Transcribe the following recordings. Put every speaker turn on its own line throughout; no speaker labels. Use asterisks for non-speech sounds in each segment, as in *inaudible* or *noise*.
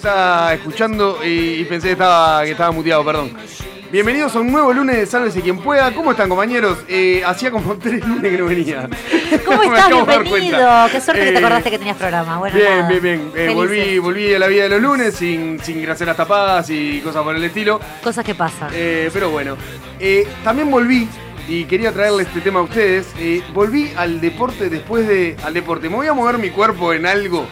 estaba escuchando y, y pensé que estaba, que estaba muteado, perdón. Bienvenidos a un nuevo lunes de Sálvese quien pueda. ¿Cómo están, compañeros? Eh, hacía como *laughs* tres lunes que no venía.
¿Cómo *laughs* estás? Bienvenido. Qué suerte que te
Eh,
acordaste que tenías programa. Bueno,
Bien,
nada.
bien, bien. Eh, volví, volví a la vida de los lunes sin, sin graseras tapadas y cosas por el estilo.
Cosas que pasan.
Eh, pero bueno, también volví y quería traerle este tema a ustedes. volví al deporte después de. Al deporte. Me voy a mover mi cuerpo en algo.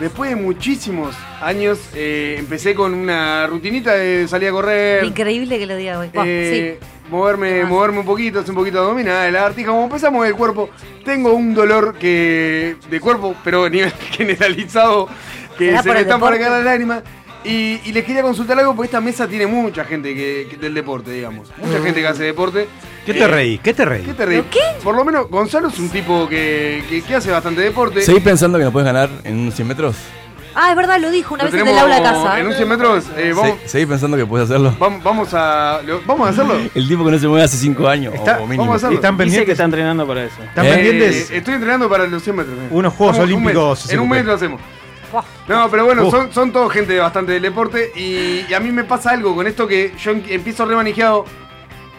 Después de muchísimos años, eh, empecé con una rutinita de salir a correr.
Increíble que lo diga hoy.
Eh,
sí.
moverme, moverme un poquito, hacer un poquito de abdominal, la artija, como empecé a mover el cuerpo, tengo un dolor que de cuerpo, pero a nivel *laughs* generalizado, que
¿Será
se me están
deporte?
acá las lágrimas. Y, y les quería consultar algo porque esta mesa tiene mucha gente que, que- del deporte, digamos. Mucha gente que hace deporte.
¿Qué te reí? ¿Qué te reí?
¿Qué te reí?
¿Qué?
Por lo menos Gonzalo es un tipo que, que- que hace bastante deporte.
¿Seguís pensando que nos puedes ganar en unos 100 metros?
Ah, es verdad, lo dijo una
Lo
vez en el
tenemos
aula de casa.
En un 100 metros, eh, vamos,
Se- ¿Seguís pensando que puedes hacerlo?
vamos, vamos a. lo- ¿Vamos a hacerlo? *laughs*
El tipo que no se mueve hace 5 años
Está-
o mínimo.
vamos a hacerlo.
¿Están
Dice que
pendientes?
está entrenando para eso.
¿Están
Eh,
pendientes?
Estoy entrenando para los 100 metros. eh.
Unos Juegos
Vamos, un mes.
Olímpicos
En un mes lo hacemos.
Buah.
No, pero bueno,
Uf.
son, son todos gente bastante del deporte y, y a mí me pasa algo con esto que yo em- empiezo remanejado.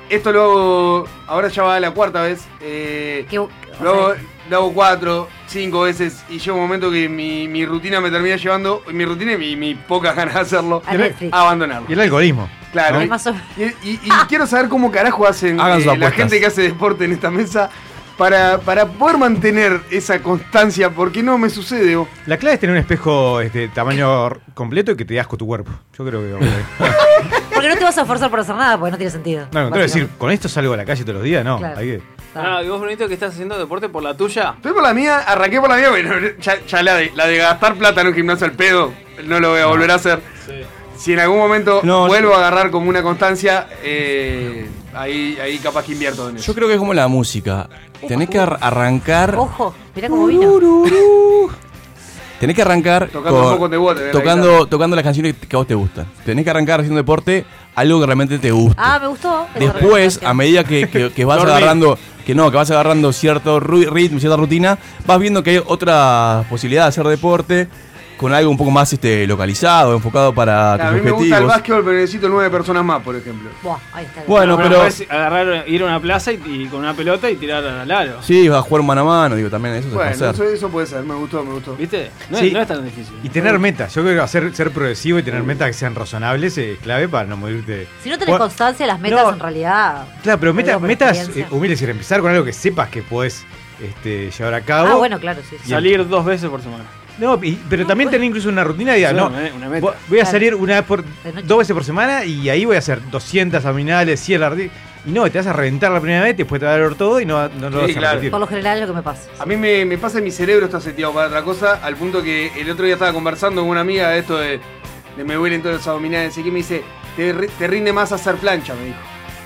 Esto lo hago, ahora ya va la cuarta vez. eh,
o
lo, hago,
sea,
lo hago cuatro, cinco veces y llega un momento que mi, mi rutina me termina llevando, mi rutina y mi, mi pocas ganas de hacerlo,
A
abandonarlo.
Y el algoritmo.
Claro. Y, y- y quiero saber cómo carajo hacen eh, la gente que hace deporte en esta mesa para, para poder mantener esa constancia, porque no me sucede. oh.
La clave es tener un espejo este, tamaño completo y que te asco tu cuerpo. Yo creo que. *laughs* No,
Porque no te vas a esforzar por hacer nada, porque no tiene sentido.
no, quiero decir, con esto salgo a la calle todos los días, no.
Claro.
Hay que.
Ah, ¿y vos, Bonito, que estás haciendo deporte por la tuya?
Estoy por la mía, arranqué por la mía, bueno, ya, ya la, de, la de gastar plata en un gimnasio al pedo, no lo voy a volver a hacer. Si en algún momento
No,
vuelvo a agarrar como una constancia, eh, ahí, ahí capaz que invierto en eso.
Yo creo que es como la música. Tenés que ar- arrancar.
Ojo, mirá cómo vino.
Tenés que arrancar
Tocando un poco de la
tocando, tocando las canciones que a vos te gustan. Tenés que arrancar haciendo deporte algo que realmente te guste.
Ah, me gustó.
Después, a medida que, que- que vas agarrando, que no, que vas agarrando cierto ru- ritmo, cierta rutina, vas viendo que hay otra posibilidad de hacer deporte con algo un poco más este, localizado, enfocado para
Claro, a
tus
mí me gusta el
objetivos.
básquetbol, pero necesito nueve personas más, por ejemplo.
Buah, ahí está.
Bueno, pero
podés agarrar, ir a una plaza y, y con una pelota y tirar al aro.
sí, vas a jugar mano a mano, digo, también eso se puede hacer.
eso, eso puede ser, me gustó, me gustó.
¿Viste? No,
Sí.
es, no es tan difícil.
Y tener metas. Yo creo que hacer, ser progresivo y tener metas que sean razonables es clave para no morirte.
Si no tenés
Bueno,
constancia, las metas
no.
en realidad.
Claro, pero
Lo
metas, eh, humildes y empezar con algo que sepas que podés este, llevar a cabo.
Ah, bueno, claro, sí. sí.
Salir dos veces por semana.
No, y- pero también tener incluso una rutina
Eso
no,
es una meta.
voy a
Claro.
salir una vez por,
De
dos veces por semana y ahí voy a hacer 200 abdominales, 100 lardi- Y no, te vas a reventar la primera vez, después te va a doler todo y no, no lo
Sí,
vas a
claro.
repetir.
Por lo general es lo que me pasa.
A mí me, me pasa en mi cerebro está seteado para otra cosa, al punto que el otro día estaba conversando con una amiga de esto de, de me duelen todos los abdominales, y que me dice, te, te rinde más hacer plancha, me dijo.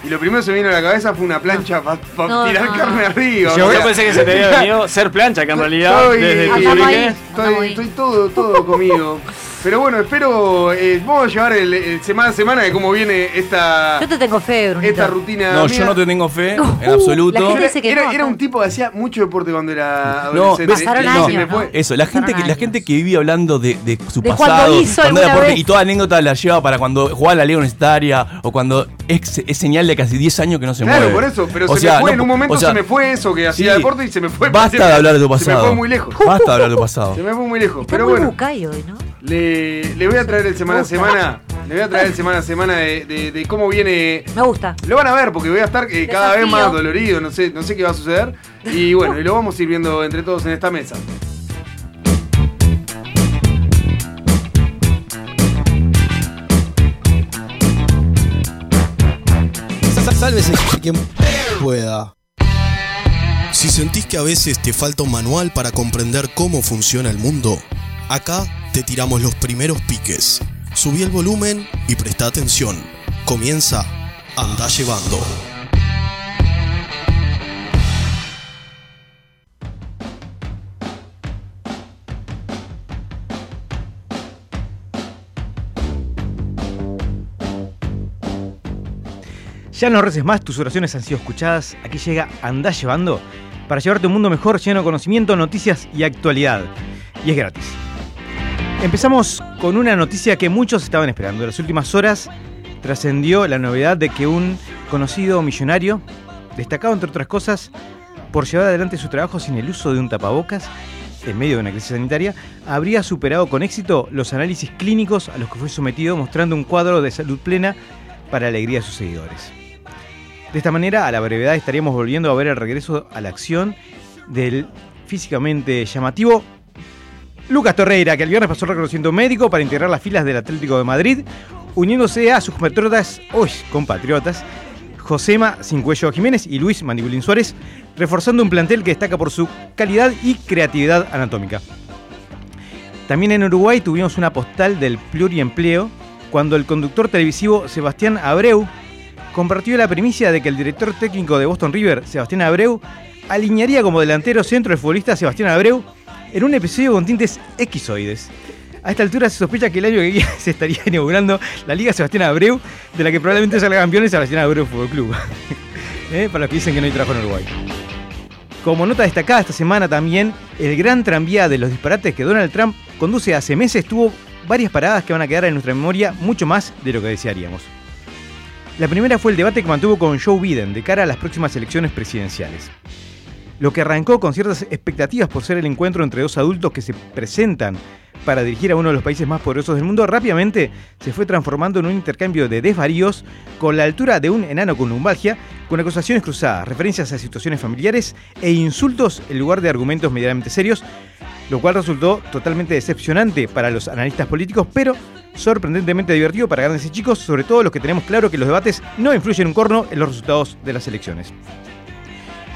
Y lo primero que se me vino a la cabeza fue una plancha para
No,
tirar
no.
carne arriba.
Yo
o
Yo
sea,
pensé que se te había *laughs* venido ser plancha, que en realidad
Estoy-
desde
Estoy,
ahí.
estoy todo, todo comido. *laughs* Pero bueno, espero, eh, vamos a llevar el, el semana a semana de cómo viene esta,
Yo te tengo fe, Brunito.
esta rutina.
No,
mía.
yo no te tengo fe
Uh,
en absoluto.
la gente dice que
era,
no,
era un tipo que hacía mucho deporte cuando era
No,
adolescente.
Pasaron
y
años,
se me
¿no?
fue.
Eso, la gente, que, la gente que vive hablando de, de su
De
pasado,
cuando hizo
era
alguna
deporte, y toda anécdota la lleva para cuando jugaba la Liga Universitaria o cuando es, es señal de casi 10 años que no se
Claro,
mueve.
por eso, pero
O
se
sea,
me fue,
no
en un momento
o sea,
se me fue eso que hacía
sí.
deporte y se me fue.
Basta de *laughs* hablar de tu
Se me
pasado.
fue muy lejos.
Basta de hablar de tu pasado.
Se me fue muy lejos. Pero bueno,
hoy, ¿no?
Le, le voy a traer el semana a semana. Le voy a traer el semana a semana de, de- de cómo viene.
Me gusta.
Lo van a ver porque voy a estar eh, cada vez más dolorido, no sé, no sé qué va a suceder. Y *laughs* bueno, y lo vamos a ir viendo entre todos en esta mesa.
Sálvese quien pueda. Si sentís que a veces te falta un manual para comprender cómo funciona el mundo, acá te tiramos los primeros piques. Subí el volumen y presta atención. Comienza Anda Llevando.
Ya no reces más, tus oraciones han sido escuchadas. Aquí llega Andá Llevando. para llevarte un mundo mejor lleno de conocimiento, noticias y actualidad. Y es gratis. Empezamos con una noticia que muchos estaban esperando. En las últimas horas trascendió la novedad de que un conocido millonario, destacado entre otras cosas por llevar adelante su trabajo sin el uso de un tapabocas, en medio de una crisis sanitaria, habría superado con éxito los análisis clínicos a los que fue sometido, mostrando un cuadro de salud plena para alegría de sus seguidores. De esta manera, a la brevedad estaríamos volviendo a ver el regreso a la acción del físicamente llamativo Lucas Torreira, que el viernes pasó reconociendo médico para integrar las filas del Atlético de Madrid, uniéndose a sus compatriotas, uy, compatriotas, Josema Cincuello Jiménez y Luis Mandibulín Suárez, reforzando un plantel que destaca por su calidad y creatividad anatómica. También en Uruguay tuvimos una postal del pluriempleo cuando el conductor televisivo Sebastián Abreu compartió la primicia de que el director técnico de Boston River, Sebastián Abreu, alinearía como delantero centro el futbolista Sebastián Abreu en un episodio con tintes equisoides. A esta altura se sospecha que el año que viene *laughs* se estaría inaugurando la Liga Sebastián Abreu, de la que probablemente salga campeón es Sebastián Abreu Fútbol Club. *laughs* ¿Eh? Para los que dicen que no hay trabajo en Uruguay. Como nota destacada esta semana también, el gran tranvía de los disparates que Donald Trump conduce hace meses tuvo varias paradas que van a quedar en nuestra memoria mucho más de lo que desearíamos. La primera fue el debate que mantuvo con Joe Biden de cara a las próximas elecciones presidenciales. Lo que arrancó con ciertas expectativas por ser el encuentro entre dos adultos que se presentan para dirigir a uno de los países más poderosos del mundo, rápidamente se fue transformando en un intercambio de desvaríos con la altura de un enano con lumbalgia, con acusaciones cruzadas, referencias a situaciones familiares e insultos en lugar de argumentos medianamente serios, lo cual resultó totalmente decepcionante para los analistas políticos, pero sorprendentemente divertido para grandes y chicos, sobre todo los que tenemos claro que los debates no influyen un corno en los resultados de las elecciones.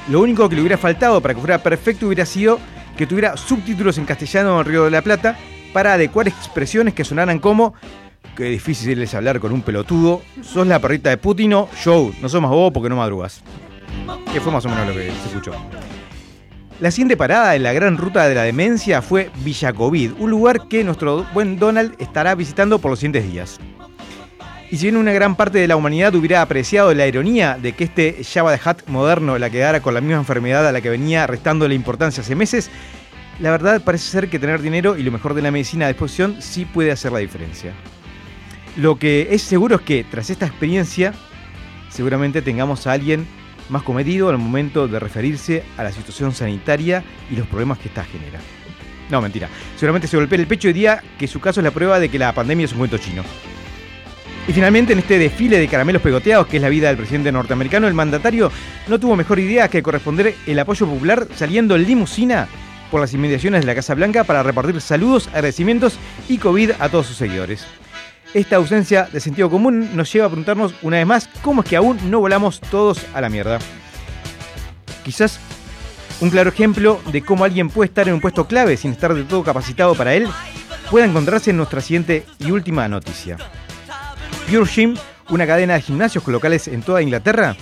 Lo único que le hubiera faltado para que fuera perfecto hubiera sido que tuviera subtítulos en castellano en Río de la Plata para adecuar expresiones que sonaran como Qué difícil es hablar con un pelotudo. Sos la perrita de Putin o Joe. No somos vos porque no madrugas. Que fue más o menos lo que se escuchó. La siguiente parada en la gran ruta de la demencia fue Villacovid, un lugar que nuestro buen Donald estará visitando por los siguientes días. Y si bien una gran parte de la humanidad hubiera apreciado la ironía de que este Java de Hat moderno la quedara con la misma enfermedad a la que venía restando la importancia hace meses, la verdad parece ser que tener dinero y lo mejor de la medicina a disposición sí puede hacer la diferencia. Lo que es seguro es que tras esta experiencia, seguramente tengamos a alguien más comedido al momento de referirse a la situación sanitaria y los problemas que esta genera. No, mentira. Seguramente se golpea el pecho y diría que su caso es la prueba de que la pandemia es un cuento chino. Y finalmente, en este desfile de caramelos pegoteados, que es la vida del presidente norteamericano, el mandatario no tuvo mejor idea que corresponder el apoyo popular saliendo en limusina por las inmediaciones de la Casa Blanca para repartir saludos, agradecimientos y COVID a todos sus seguidores. Esta ausencia de sentido común nos lleva a preguntarnos una vez más cómo es que aún no volamos todos a la mierda. Quizás un claro ejemplo de cómo alguien puede estar en un puesto clave sin estar de todo capacitado para él pueda encontrarse en nuestra siguiente y última noticia. Pure Gym, una cadena de gimnasios locales en toda Inglaterra,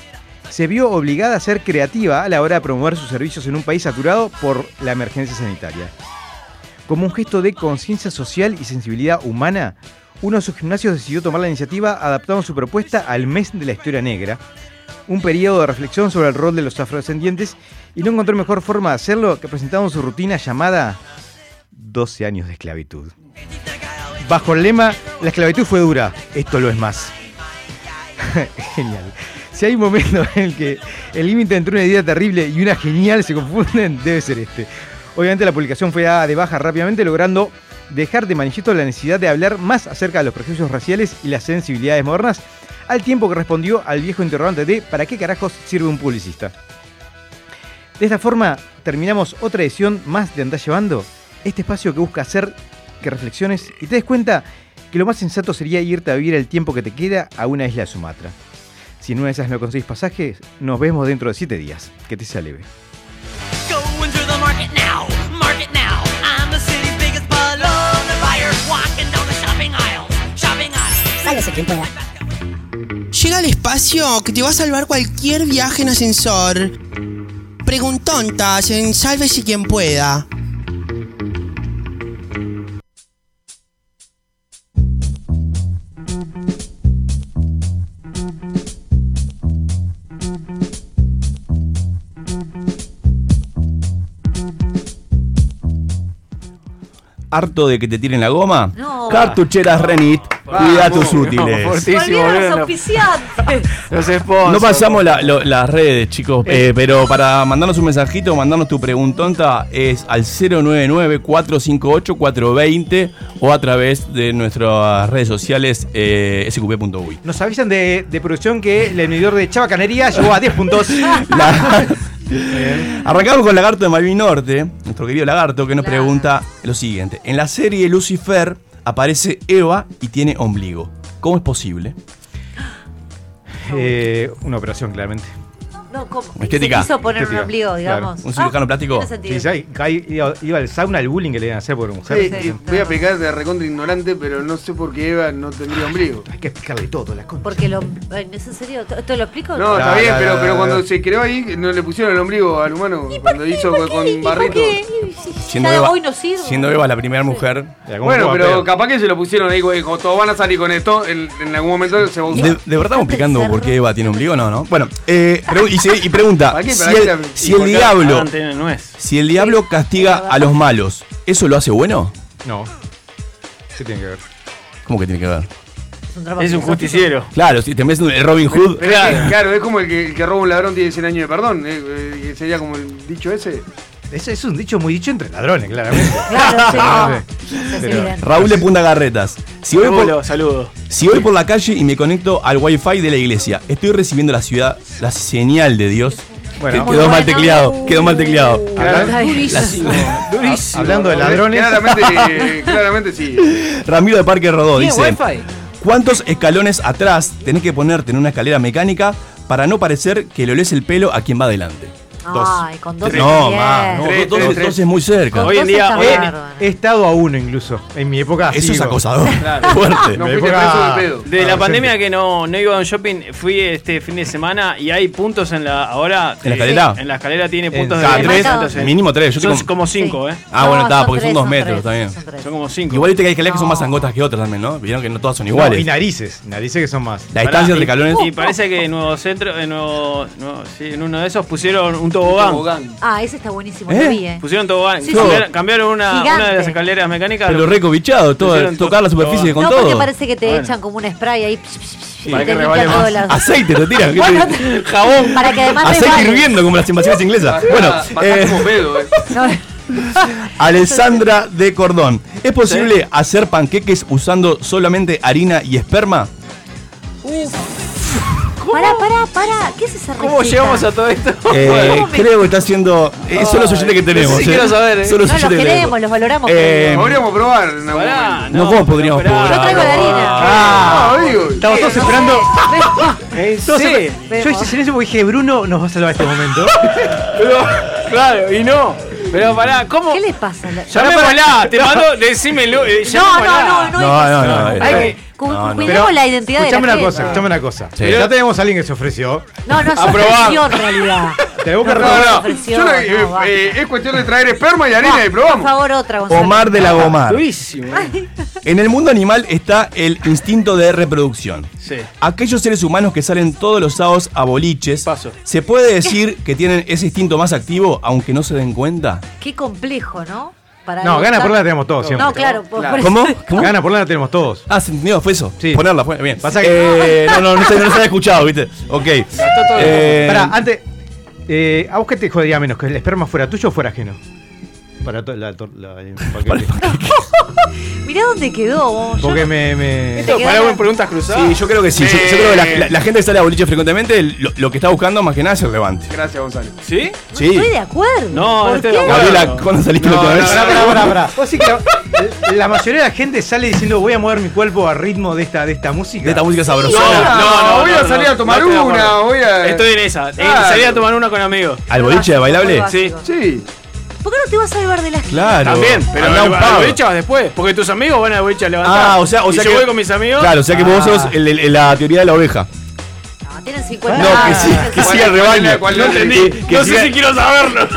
se vio obligada a ser creativa a la hora de promover sus servicios en un país saturado por la emergencia sanitaria. Como un gesto de conciencia social y sensibilidad humana, uno de sus gimnasios decidió tomar la iniciativa adaptando su propuesta al mes de la historia negra, un periodo de reflexión sobre el rol de los afrodescendientes y no encontró mejor forma de hacerlo que presentando su rutina llamada 12 años de esclavitud. Bajo el lema, la esclavitud fue dura, esto lo es más. *laughs* Genial. Si hay un momento en el que el límite entre una idea terrible y una genial se confunden, *laughs* debe ser este. Obviamente la publicación fue dada de baja rápidamente, logrando dejar de manifiesto la necesidad de hablar más acerca de los prejuicios raciales y las sensibilidades modernas, al tiempo que respondió al viejo interrogante de ¿para qué carajos sirve un publicista? De esta forma terminamos otra edición más de Andás Llevando, este espacio que busca hacer que reflexiones y te des cuenta que lo más sensato sería irte a vivir el tiempo que te queda a una isla de Sumatra. Si en una de esas no conseguís pasajes, nos vemos dentro de 7 días. Que te sea leve.
Sálvese quien pueda.
Llega al espacio que te va a salvar cualquier viaje en ascensor. Preguntontas en Sálvese quien pueda.
Harto de que te tiren la goma?
No.
Cartucheras Renit, cuida tus útiles. *laughs*
Volvieron los auspiciantes. *laughs*
los sponsors.
No pasamos la- lo- las redes, chicos, eh, pero para mandarnos un mensajito, mandarnos tu preguntonta es al 099-458-420 o a través de nuestras redes sociales eh, sqp.uy.
Nos avisan de, de producción que el medidor de Chabacanería llegó a 10 puntos. *laughs*
La- Arrancamos con Lagarto de Malvin Norte, nuestro querido Lagarto, que nos
Claro.
pregunta lo siguiente. En la serie Lucifer aparece Eva y tiene ombligo. ¿Cómo es posible?
Eh, una operación, claramente.
No, ¿cómo?
Estética.
Se quiso poner un ombligo,
claro.
digamos.
Un cirujano
Ah,
plástico.
Sí, iba, iba al sauna, el bullying que le iban a hacer por mujer.
Sí,
Sí,
y voy a pecar de recontra ignorante, pero no sé por qué Eva no tendría ombligo.
Hay que explicarle todo, las cosas.
Porque lo. ¿Es en serio? ¿Esto lo explico?
No, está
No,
bien,
no,
pero,
no,
pero
no,
cuando
no.
se creó ahí, no le pusieron el ombligo al humano. Cuando hizo
¿Por
con?
¿Y
barrito.
qué?
Siendo Eva,
hoy no sirve.
siendo Eva la primera mujer.
De algún
Bueno, pero capaz que se lo pusieron ahí, güey. Como todos van a salir con esto, en, en algún momento se va a usar.
¿De, de verdad estamos explicando por qué Eva tiene ombligo? No, no. Bueno, eh, y, y pregunta,
¿Para qué?
si
¿Para qué
el,
la-
si
¿Y
el
por qué
diablo, si el diablo castiga a los malos, ¿eso lo hace bueno?
No. ¿Qué tiene que ver?
¿Cómo que tiene que ver?
Es un,
justiciero.
Claro, si te ves el Robin Hood.
Pero *laughs* claro, es como el que, el que roba un ladrón tiene 100 años de perdón. eh, eh, sería como el dicho ese.
Eso es un dicho muy dicho entre ladrones, claramente. *laughs*
Claro, sí,
Ah, *laughs*
no.
Pero-.
Raúl de Punta Garretas. Si voy, por,
Saludo,
si voy por la calle y me conecto al wifi de la iglesia, estoy recibiendo la ciudad, la señal de Dios.
Bueno,
Que- quedó mal tecleado, quedó mal tecleado.
Está durísimo.
Durísimo.
Hablando de ladrones.
Claramente, *laughs* claramente sí.
Ramiro de Parque Rodó
¿Tiene
dice? ¿Cuántos escalones atrás tenés que ponerte en una escalera mecánica para no parecer que le olés el pelo a quien va adelante?
Ay, con dos
No, más, no,
Tres,
dos,
tres,
dos
tres.
es muy cerca.
Con
Hoy en
dos
día-
está
hoy en-
bárbaro.
He estado a uno incluso. En mi época.
Eso es acosador. *laughs*
Claro.
Fuerte.
No
Me
fuiste
época-
preso de pedo.
De la
Adolescente.
pandemia que no, no iba a un shopping, fui este fin de semana y hay puntos en la. Ahora.
¿En la
eh,
escalera?
En la escalera tiene
En-
puntos
Cada
de.
tres, mínimo tres. Yo
Son
tengo-
como cinco,
Sí.
¿eh?
Ah, bueno,
No,
está, porque son dos metros,
tres,
bien.
son tres.
Son como cinco.
Igual viste que hay escaleras que son más angotas que otras también, ¿no? Vieron que no todas son
No,
iguales.
y narices. Narices que son más.
La
Pará,
distancia entre
y-
escalones.
Y parece que en Nuevo Centro, en, Nuevo, Nuevo- sí, en uno de esos pusieron un tobogán.
Tobogán.
Ah, ese está buenísimo.
¿Eh?
Lo vi, eh.
Pusieron tobogán.
Sí,
cambiaron,
sí.
cambiaron una, una de las escaleras mecánicas.
Pero recobichado, todo, tocar la superficie con
No,
todo.
porque parece que te
Bueno.
echan como un spray ahí. psh, psh, psh, y
para que más.
las-
Aceite te tiran. ¿qué
Bueno,
te- *laughs*
Jabón.
Para que además
Aceite hirviendo como las invasiones inglesas. Bueno, eh,
como pedo, eh. *laughs*
No,
Alessandra de Cordón. ¿Es posible hacer panqueques usando solamente harina y esperma?
Pará, pará, pará. ¿Qué es esa receta?
¿Cómo llegamos a todo esto?
Eh,
¿Cómo me-
creo que está haciendo. eh, son los oyentes que tenemos.
sí
eh.
quiero saber, eh.
Son los
No, los queremos, los valoramos.
Eh,
Podríamos probar en algún
Pará,
momento.
No, ¿cómo podríamos
esperá.
probar?
Yo traigo la harina.
Ah, digo.
Estamos todos
No
esperando.
Eh,
todos
sí.
Yo hice silencio porque dije, Bruno nos va a salvar este momento. *laughs*
Pero, claro, y no. Pero pará, ¿cómo?
¿Qué les pasa? La-
Llamémosla, te mando, decímelo. eh,
No, no, no, no.
No, no, no,
Hay que-
Cu-
no, no.
Cuidemos la identidad de la
Escuchame una
gente.
cosa, escuchame una cosa.
Sí.
Ya tenemos a alguien que se ofreció.
No, no, *laughs* es
Aprobado.
ofreció en realidad. *laughs*
Tenemos que
No,
No,
resolver-
no.
ofreció,
Yo lo-
no,
eh, eh, es cuestión de traer esperma y harina y
Por
probamos.
favor, otra, Gonzalo.
Omar de la Gomar.
Durísimo.
En el mundo animal está el instinto de reproducción.
Sí.
Aquellos seres humanos que salen todos los sábados a boliches,
Paso.
¿se puede decir que tienen ese instinto más activo aunque no se den cuenta?
Qué complejo, ¿no? Para
No, gana por la
la
tenemos todos siempre.
No, claro. por- por eso-
¿Cómo? ¿Cómo?
Gana por la tenemos todos.
Ah, ¿se entendió? ¿Fue eso?
Sí.
Ponerla, fue bien.
Pasa que-
Eh, no, *laughs* no, no se, no se había escuchado, ¿viste? Ok.
todo
Eh,
Pará, antes. eh, ¿A vos qué te jodería menos? ¿Que el esperma fuera tuyo o fuera ajeno? Para to- la, la- *laughs* el paquete. *laughs*
Mirá dónde quedó. vos. Yo-
Porque me. me-
la-
con preguntas cruzadas.
Sí, yo creo que sí. Yo, yo creo que la, la- la gente que sale a boliche frecuentemente lo, lo que está buscando más que nada es el levante.
Gracias, Gonzalo.
¿Sí?
Sí.
Estoy de acuerdo.
No, no
¿Por
estoy
qué?
de acuerdo.
Gabriela, ¿cuándo saliste la
No,
última
no,
vez?
Pará, pará, pará, pará. Vos sí que la, la mayoría de la gente sale diciendo voy a mover mi cuerpo a ritmo de esta, de esta música.
De esta música
No,
sabrosona.
no, voy a
no,
salir
no,
a tomar
no
una, voy a.
Estoy en esa. Eh. Salí a tomar una con amigos.
¿Al boliche bailable?
Sí.
Sí.
¿Por qué no te vas a salvar de las
Claro.
También, pero
Andá
al
un
boliche vas después. Porque tus amigos van al boliche a levantar.
Ah, o sea, o
Y
sea
yo
que-
voy con mis amigos.
Claro, o sea que vos
Ah.
sos el- el- la teoría de la oveja.
No, tienen 50
No, que
años.
sí, que
¿Cuál
siga
es- *laughs*
el
cuál es la-
rebaño.
cuál
No
la-
entendí.
que
no
siga-
sé si quiero saberlo.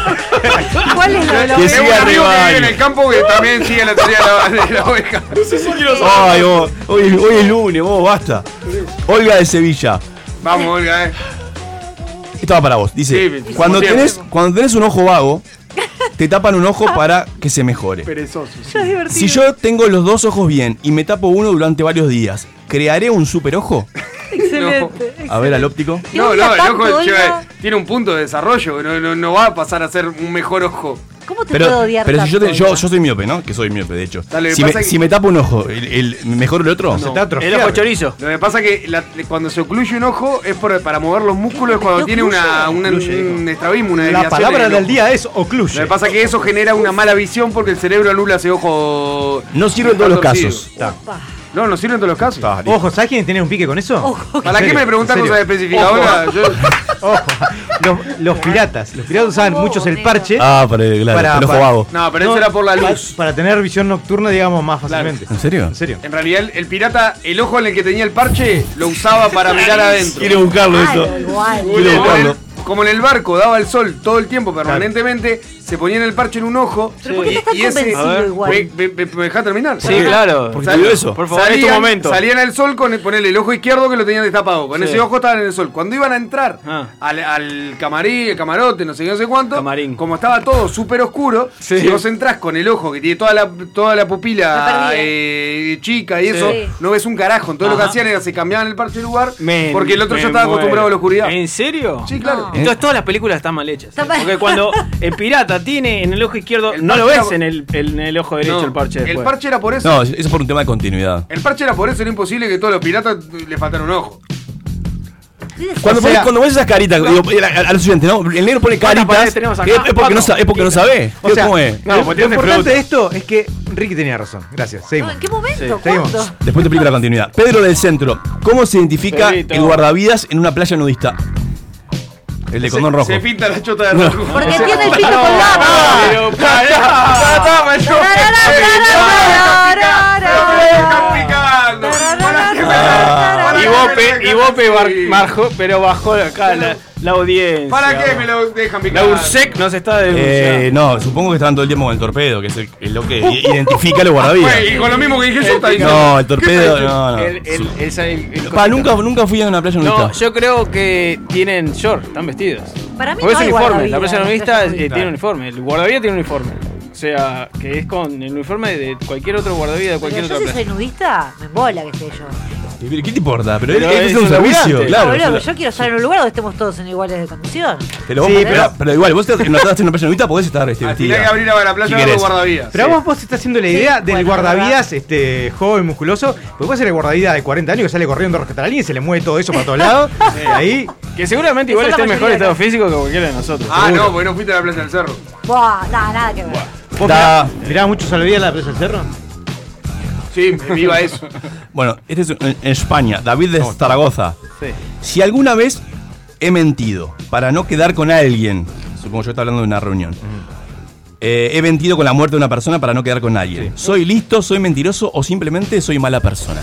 ¿Cuál es lo de los
Que
Tengo
siga
un amigo que vive en el campo que también sigue la teoría de la, de la oveja.
No sé si quiero saberlo.
Ay, vos, hoy, hoy es lunes, vos, basta. Olga de Sevilla.
Vamos, Olga, eh.
Esto va para vos. Dice,
Sí,
cuando, tenés,
siempre.
cuando tenés un ojo vago, te tapan un ojo para que se mejore.
Perezoso.
Es divertido.
Si yo tengo los dos ojos bien y me tapo uno durante varios días, ¿crearé un super ojo?
Excelente.
A ver al óptico.
¿Qué
No, no, el ojo lleva- tiene un punto de desarrollo, no, no, no va a pasar a ser un mejor ojo.
¿Cómo te
Pero,
puedo odiar
pero si yo, te- yo, soy miope, ¿no? Que soy miope, de hecho.
Dale,
si, me,
que-
si me tapo un ojo, ¿el, el- ¿mejor el otro?
Se está
El ojo chorizo.
Lo que pasa que la- cuando se ocluye un ojo es por- para mover los músculos cuando
¿Qué
tiene una, una-
Ocluye,
un estrabismo, una
La palabra del día es
Lo que
ocluye.
pasa que eso genera una mala visión porque el cerebro anula ese ojo.
No sirve en todos los casos.
No, no sirve en todos los casos.
Ah.
Ojo, ¿sabes quién tiene un pique con eso?
Ojo.
¿Para
¿En
qué me preguntas
¿En serio?
cosas específicas
Ojo.
ahora? Yo- *laughs*
Ojo, los, los piratas. Los piratas usaban muchos el parche
Ah, para, claro,
Para-
el ojo vago.
No, pero eso era por la luz.
Para, tener visión nocturna, digamos, más fácilmente.
¿En serio?
¿En serio?
En realidad, el, el pirata, el ojo en el que tenía el parche, lo usaba para mirar adentro.
Quiero buscarlo eso.
Claro, igual.
Quiero buscarlo.
como en el barco daba el sol todo el tiempo permanentemente, se ponían el parche en un ojo.
¿Pero por qué estás tan convencido igual?
¿Me, me, terminar?
Sí, claro.
Porque eso.
Por favor,
Salían,
momento.
salían al sol con el, ponele, el ojo izquierdo que lo tenían destapado. Con
Sí.
ese ojo estaban en el sol. Cuando iban a entrar
Ah.
al, al camarín, el camarote, no sé qué, no sé cuánto,
Camarín.
como estaba todo súper oscuro,
Sí.
si vos entrás con el ojo que tiene toda la, toda la pupila eh, chica y
Sí.
eso, no ves un carajo. Entonces lo que
Ajá.
hacían era se cambiaban el parche de lugar porque el otro ya estaba
muero.
acostumbrado a la oscuridad.
¿En serio?
Sí, claro.
No.
Entonces todas las películas están mal hechas. Porque cuando *laughs* el pirata tiene en el ojo izquierdo,
El
no lo ves
era-
en el, en el ojo derecho
No,
el parche
el
después.
parche era por eso.
No, eso es por un tema de continuidad.
El parche era por eso, era imposible que todos los piratas le faltaran un ojo.
Cuando,
O sea-
pones, cuando ves esas caritas, digo, a, a los ¿no? El negro pone
¿Cuántas
caritas.
acá?
Es, es porque no, es porque no sabe.
O sea,
¿Cómo es?
No,
lo, importante de esto es que Ricky tenía razón. Gracias.
No,
Seguimos.
¿En qué momento?
seguimos.
¿Cuándo?
Después te explico la continuidad. Pedro del Centro. ¿Cómo se identifica
Pedrito.
el guardavidas en una playa nudista? El de condón rojo.
Se pinta la chota de rojo.
Porque tiene el pito colgado.
pero
Ya está, yo- explicando. ¿Para
Y Bope, y Bope bar-
Sí.
marjó, pero bajó acá la, la audiencia.
¿Para qué me lo dejan
La
picar?
URSEC nos está
Eh,
denunciando.
no, supongo que estaban todo el tiempo con el torpedo, que es, el- es lo que identifica los guardavidas.
Y con lo mismo que dije yo, está diciendo.
No, el
¿Qué está
torpedo, no, no.
El- el-
Su-
el- el- el-
Pa, nunca, nunca fui a una playa nudista.
No, yo creo que tienen short, están vestidos.
Para mí
Porque
no
es
hay
uniforme, la playa nudista eh, tiene uniforme, el guardavía tiene uniforme. O sea, que es con el uniforme de cualquier otro guardavía de cualquier
Pero
otra
yo si soy nudista, me embola que esté yo.
¿Qué te importa? Pero,
Pero
es,
es
es un servicio, claro.
no, boludo, yo quiero estar en un lugar donde estemos todos en iguales de condición.
Pero, vos-
Sí,
pero, igual, vos te, no estás en una playa nudista, podés estar este, vestida.
final que abrir la playa
Si
de
querés.
los guardavías.
Pero
Sí.
vos vos estás haciendo la idea
Sí,
del
bueno,
guardavidas este, joven, musculoso. Porque puede ser el guardavidas de 40 años que sale corriendo a rescatar a alguien y se le mueve todo eso para todos lados. *laughs* y ahí.
Que seguramente igual está en mejor estado físico que cualquiera de nosotros.
Ah,
seguro.
no, porque no fuiste a la playa del cerro.
Buah, nada, nada que ver.
¿Vos
Da-
mirá- mirabas mucho salvedía en la presa del cerro?
Sí, viva eso.
Bueno, este es en España, David de Zaragoza.
Sí.
Si alguna vez he mentido para no quedar con alguien, supongo yo está hablando de una reunión, eh, he mentido con la muerte de una persona para no quedar con alguien. ¿Soy listo, soy mentiroso o simplemente soy mala persona?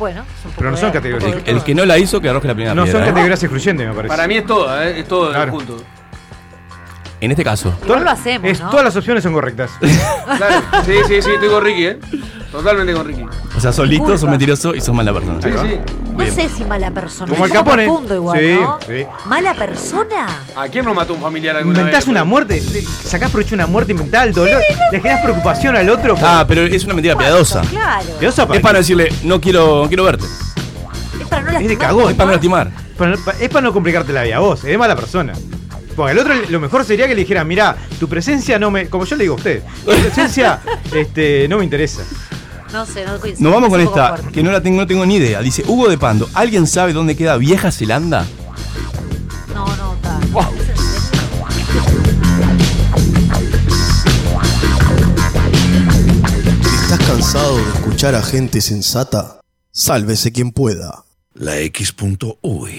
Bueno, es un poco
Pero no son
de-
categorías.
El que no la hizo, que arroje la primera
No son
piedra, ¿eh?
categorías excluyentes, me parece.
Para mí es todo, ¿eh? es todo
Claro.
junto.
En este caso.
Igual lo hacemos,
Es-
¿no?
Todas las opciones son correctas. *laughs*
Claro. Sí, sí, sí, estoy con Ricky, ¿eh? Totalmente con Ricky.
O sea, sos listo, sos mentiroso y sos mala persona.
Sí, sí.
No sé si mala persona.
Como
es
el Capone.
profundo igual,
Sí,
¿no?
sí.
¿Mala persona?
¿A quién no mató un familiar alguna
Inventás
vez?
una muerte, sacás provecho de una muerte mental, dolor, le generás preocupación al otro.
Ah, pero es una mentira piadosa.
Claro.
Piadosa
Es para no decirle, no quiero, quiero verte.
Es para no
Es de
lastimar.
cagón.
Es para no lastimar.
Para- es para no complicarte la vida a vos, es mala persona. Porque al otro lo mejor sería que le dijera, mira, tu presencia no me. Como yo le digo a usted, tu presencia este, no me interesa.
No sé, no coincido.
Nos vamos con
Es un poco
esta,
fuerte.
que no la tengo, no tengo ni idea. Dice, Hugo de Pando, ¿alguien sabe dónde queda Vieja Zelanda?
No, no, está.
¿Estás cansado de escuchar a gente sensata? Sálvese quien pueda.
La X.UI.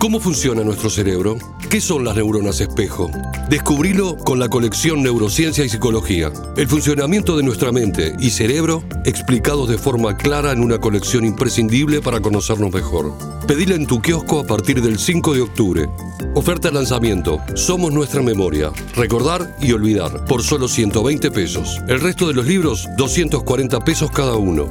¿Cómo funciona nuestro cerebro? ¿Qué son las neuronas espejo? Descubrilo con la colección Neurociencia y Psicología. El funcionamiento de nuestra mente y cerebro explicados de forma clara en una colección imprescindible para conocernos mejor. Pedila en tu kiosco a partir del 5 de octubre. Oferta de lanzamiento. Somos nuestra memoria. Recordar y olvidar. Por solo 120 pesos. El resto de los libros, 240 pesos cada uno.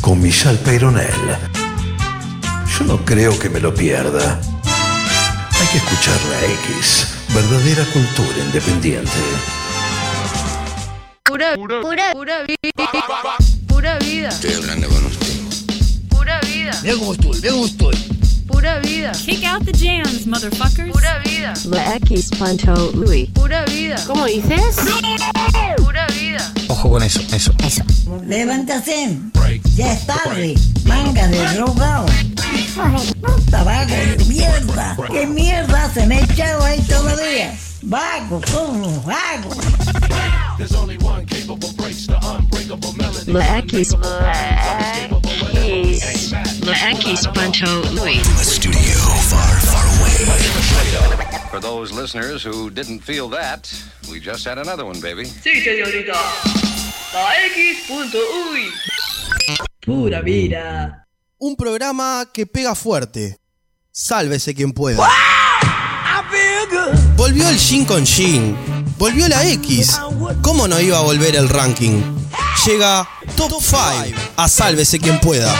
Con Michelle Peyronel. Yo no creo que me lo pierda. Hay que escuchar la X. Verdadera cultura independiente.
Pura, pura, pura vida. Pura vida.
Estoy hablando con usted.
Pura vida.
Estoy, mira cómo estoy.
Pura vida.
Kick out the jams, motherfuckers.
Pura vida.
La X Panto Louis.
Pura vida.
¿Cómo dices?
Pura vida.
Ojo con eso, eso.
Eso.
Levántase. Ya es tarde. Manga de drogado. Puta vago de mierda. ¿Qué mierda se me ha echado ahí todavía? Vago, como vago.
La X. La X Panto Louis.
Studio far, far away.
For those listeners who didn't feel that, we just had another one, baby.
Sí, señorita. La X.uy.
Pura vida.
Un programa que pega fuerte. Sálvese quien pueda. Volvió el Shin con Shin. Volvió la X. ¿Cómo no iba a volver el ranking? Llega Top 5 a Sálvese quien pueda.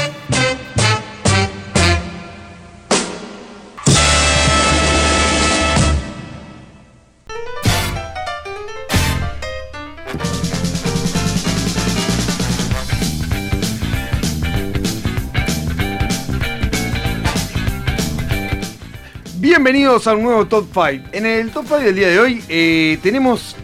Bienvenidos a un nuevo Top 5. En el Top 5 del día de hoy eh, tenemos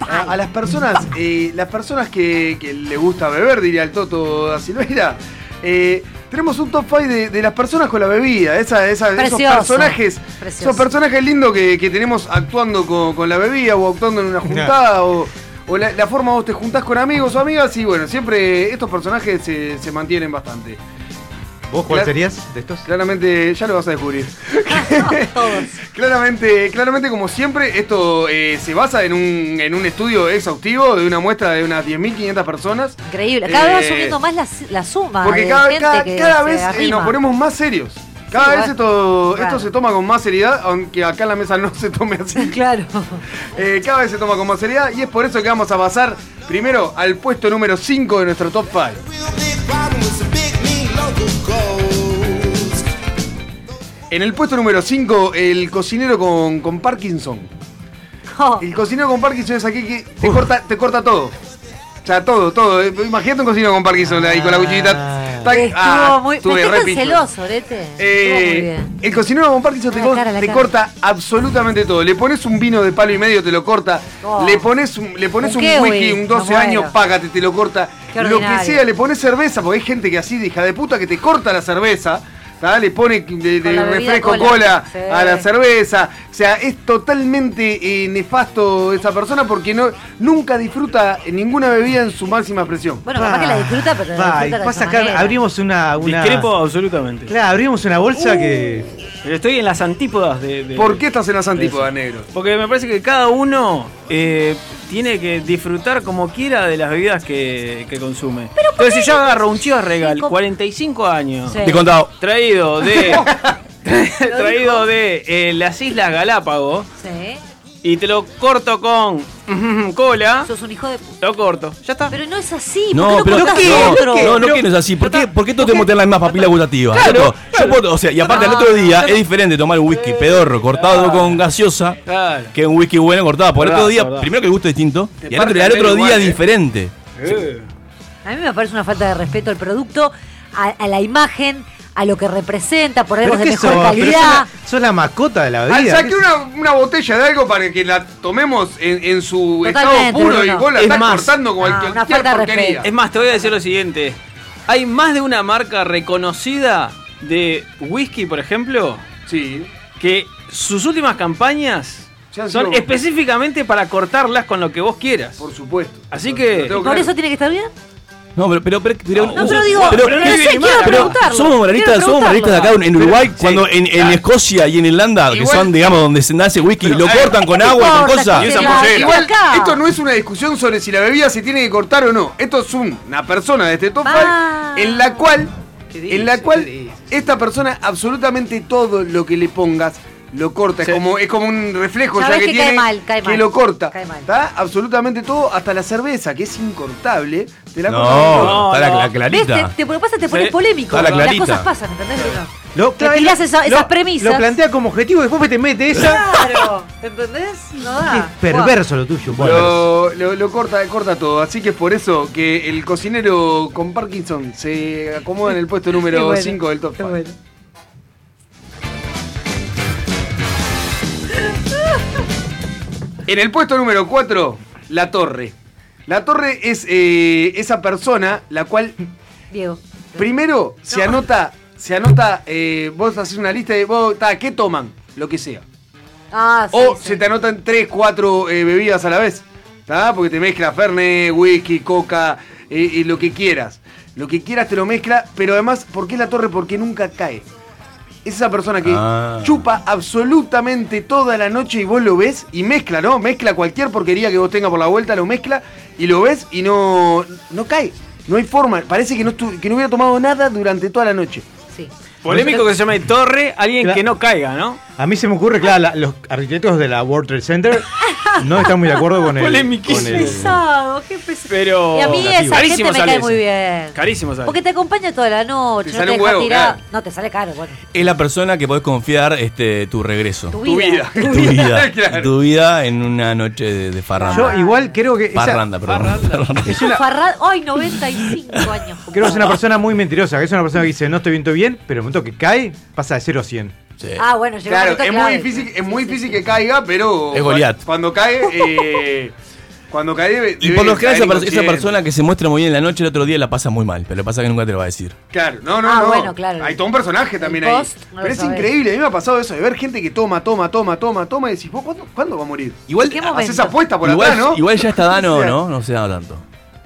a, a las personas, eh, las personas que, que le gusta beber, diría el Toto da Silveira. Eh, tenemos un top 5 de, de las personas con la bebida, esa, esa- esos personajes,
precioso.
esos personajes lindos que, que tenemos actuando con, con la bebida o actuando en una juntada o, o la, la forma vos te juntás con amigos o amigas y bueno, siempre estos personajes se, se mantienen bastante.
¿Vos cuál serías de estos?
Claramente, ya lo vas a descubrir. *laughs* *laughs* claramente, claramente, como siempre, esto eh, se basa en un, en un estudio exhaustivo de una muestra de unas 10.500 personas.
Increíble. Cada vez va
Eh,
subiendo más la, la suma.
Porque
de
cada,
gente
cada-
que
cada
se
vez eh, nos ponemos más serios. Cada
Sí,
vez
bueno.
esto,
Claro.
esto se toma con más seriedad, aunque acá en la mesa no *laughs* se tome así.
Claro.
Eh, cada vez se toma con más seriedad y es por eso que vamos a pasar primero al puesto número 5 de nuestro top 5. En el puesto número 5, el cocinero con, con Parkinson.
Oh.
El cocinero con Parkinson es aquí que te, corta, te corta todo. O sea, todo, todo. Eh, Imagínate un cocinero con Parkinson ahí con la cuchillita. Tac,
Estuvo
ah,
muy.
estuve
Me
re
celoso, Orete. Estuvo muy
Eh,
bien.
el cocinero con Parkinson te,
cara,
corta absolutamente todo. Le pones un vino de palo y medio, te lo corta.
Oh.
Le pones un, le pones
Un
whisky, un 12
me
años, págate, te lo corta.
Qué
Lo que sea, le pones cerveza, porque hay gente que así de hija de puta que te corta la cerveza. Le pone de, refresco
cola.
cola,
Sí.
a la cerveza. O sea, es totalmente eh, nefasto esa persona porque no, nunca disfruta ninguna bebida en su máxima expresión.
Bueno, capaz que la disfruta, pero la
Va,
disfruta de
pasa acá,
manera.
abrimos una, una.
Discrepo absolutamente.
Claro, abrimos una bolsa que.
Pero estoy en las antípodas de. de-
¿Por qué estás en las antípodas, negro?
Porque me parece que cada uno eh, tiene que disfrutar como quiera de las bebidas que, que consume. Entonces, si yo agarro un Chivas Regal, 45 años,
Sí. Descontado.
traído de. *laughs* *laughs* traído de eh, las Islas Galápagos.
Sí.
Y te lo corto con *laughs* cola.
Sos un hijo de puta.
Lo corto. Ya está.
Pero no es así.
No,
¿por qué
pero
no
no, no, no, que no es así. ¿Por qué, ¿por qué todos tenemos que tener las mismas papilas gustativas?
Claro,
Yo- yo puedo- o sea, y aparte al otro día es diferente tomar un whisky pedorro cortado con gaseosa
Claro.
que un whisky bueno cortado. Por el otro día,
verdad.
primero que el gusto es distinto y al otro, día
¿eh?
diferente.
A mí me parece una falta de respeto al producto, a, a la imagen, a lo que representa, por algo
Pero
de mejor
sos,
calidad.
la, sos la mascota de la
Ah,
bebida.
saqué una, una botella de algo para que la tomemos en, en su
Totalmente,
estado puro y vos la
Es
estás
más.
cortando como
No,
cualquier
una falta de
porquería.
respeto.
Es más, te voy a decir lo siguiente. Hay más de una marca reconocida de whisky, por ejemplo,
Sí.
que sus últimas campañas son
sido-
específicamente para cortarlas con lo que vos quieras.
Por supuesto.
Así que
tengo
¿Y por
claro.
eso tiene que estar bien?
No, pero, pero, pero, pero-
No, pero digo,
pero-
no sé, quiero
pero
preguntarlo.
somos moralistas, somos moralistas de acá en. Uruguay,
Pero-
cuando
sí,
en, en
claro.
Escocia y en Irlanda, que son, digamos, donde se nace whisky,
Pero,
lo cortan con
¿qué te
agua y con cosas.
Igual,
acá?
esto no es una discusión sobre si la bebida se tiene que cortar o no. Esto es un- una persona de este top
Ah.
5 en la cual,
¿Qué
en la cual esta persona absolutamente todo lo que le pongas lo corta.
Sí.
Es como es como un reflejo ya
Sabés
que,
que
tiene
cae mal, cae
que
mal.
lo corta.
Cae mal.
¿Está? Absolutamente todo, hasta la cerveza que es incortable. Te la corta
No,
No,
está la,
no.
la
¿Ves?
clarita.
Te, te, pasa es te pones
Sí.
polémico.
Está la
Las cosas pasan, ¿entendés?
Lo,
Te tirás esa- esas premisas.
Lo plantea como objetivo y después te mete esa.
Claro, ¿entendés? No da.
perverso lo tuyo. Bueno,
Lo, lo- lo corta, corta todo, así que es por eso que el cocinero con Parkinson se acomoda en el puesto *laughs* número
bueno,
5 del top
qué
5. En el puesto número 4, la torre. La torre es eh, esa persona la cual
Diego.
primero se anota, se anota, eh, vos haces una lista de, vos, ta, ¿qué toman? Lo que sea.
Ah, sí,
O
sí.
se te anotan 3, 4 bebidas a la vez. ¿tá? Porque te mezcla Fernet, whisky, coca, eh, eh, lo que quieras. Lo que quieras te lo mezcla, pero además, ¿por qué la torre? Porque nunca cae. Es esa persona que
Ah.
chupa absolutamente toda la noche y vos lo ves y mezcla, ¿no? Mezcla cualquier porquería que vos tengas por la vuelta, lo mezcla y lo ves y no, no cae. No hay forma. Parece que no, que no hubiera tomado nada durante toda la noche.
Sí.
Polémico que se llame Torre, alguien
Claro.
que no caiga, ¿no?
a mí se me ocurre, claro, la- los arquitectos de la World Trade Center no están muy de acuerdo con el. El-
Pesado, qué pesado.
Pero.
Y a mí esa gente
Carísimo
me
sale
cae
ese.
muy bien.
Carísimo sale.
Porque te acompaña toda la noche,
Te
no te
un
deja
huevo,
tirar.
claro.
No, te sale caro, bueno.
Es la persona que podés confiar este, tu regreso.
Tu
Tu
vida.
vida.
Tu vida. *laughs*
Claro.
Tu vida en una noche de, de farranda.
Yo igual creo que. esa-
Parranda, perdón. Parranda.
es una,
Ay, 95 años.
creo que es una persona muy mentirosa. Que es una persona que dice, no estoy estoy bien, pero el momento que cae, pasa de 0 a 100.
Sí.
Ah, bueno, llegó
Claro,
un
es
clave.
muy difícil, es muy difícil
sí.
que caiga, pero
Es Goliat.
cuando cae, eh, *laughs* cuando cae debe,
Y por lo general esa, persona que se muestra muy bien en la noche, el otro día la pasa muy mal, pero lo que pasa es que nunca te lo va a decir.
Claro, no, no,
Ah,
no.
bueno, claro.
Hay todo un personaje también ahí.
no
Pero es
sabés.
increíble, a mí me ha pasado eso de ver gente que toma, toma, toma, toma, toma y decís, ¿vos cuándo, cuándo va a morir?
Igual,
¿Qué
Haces apuesta por
igual,
atrás, ¿no?
igual ya está Dano, *laughs*
O sea,
¿no? No se da tanto.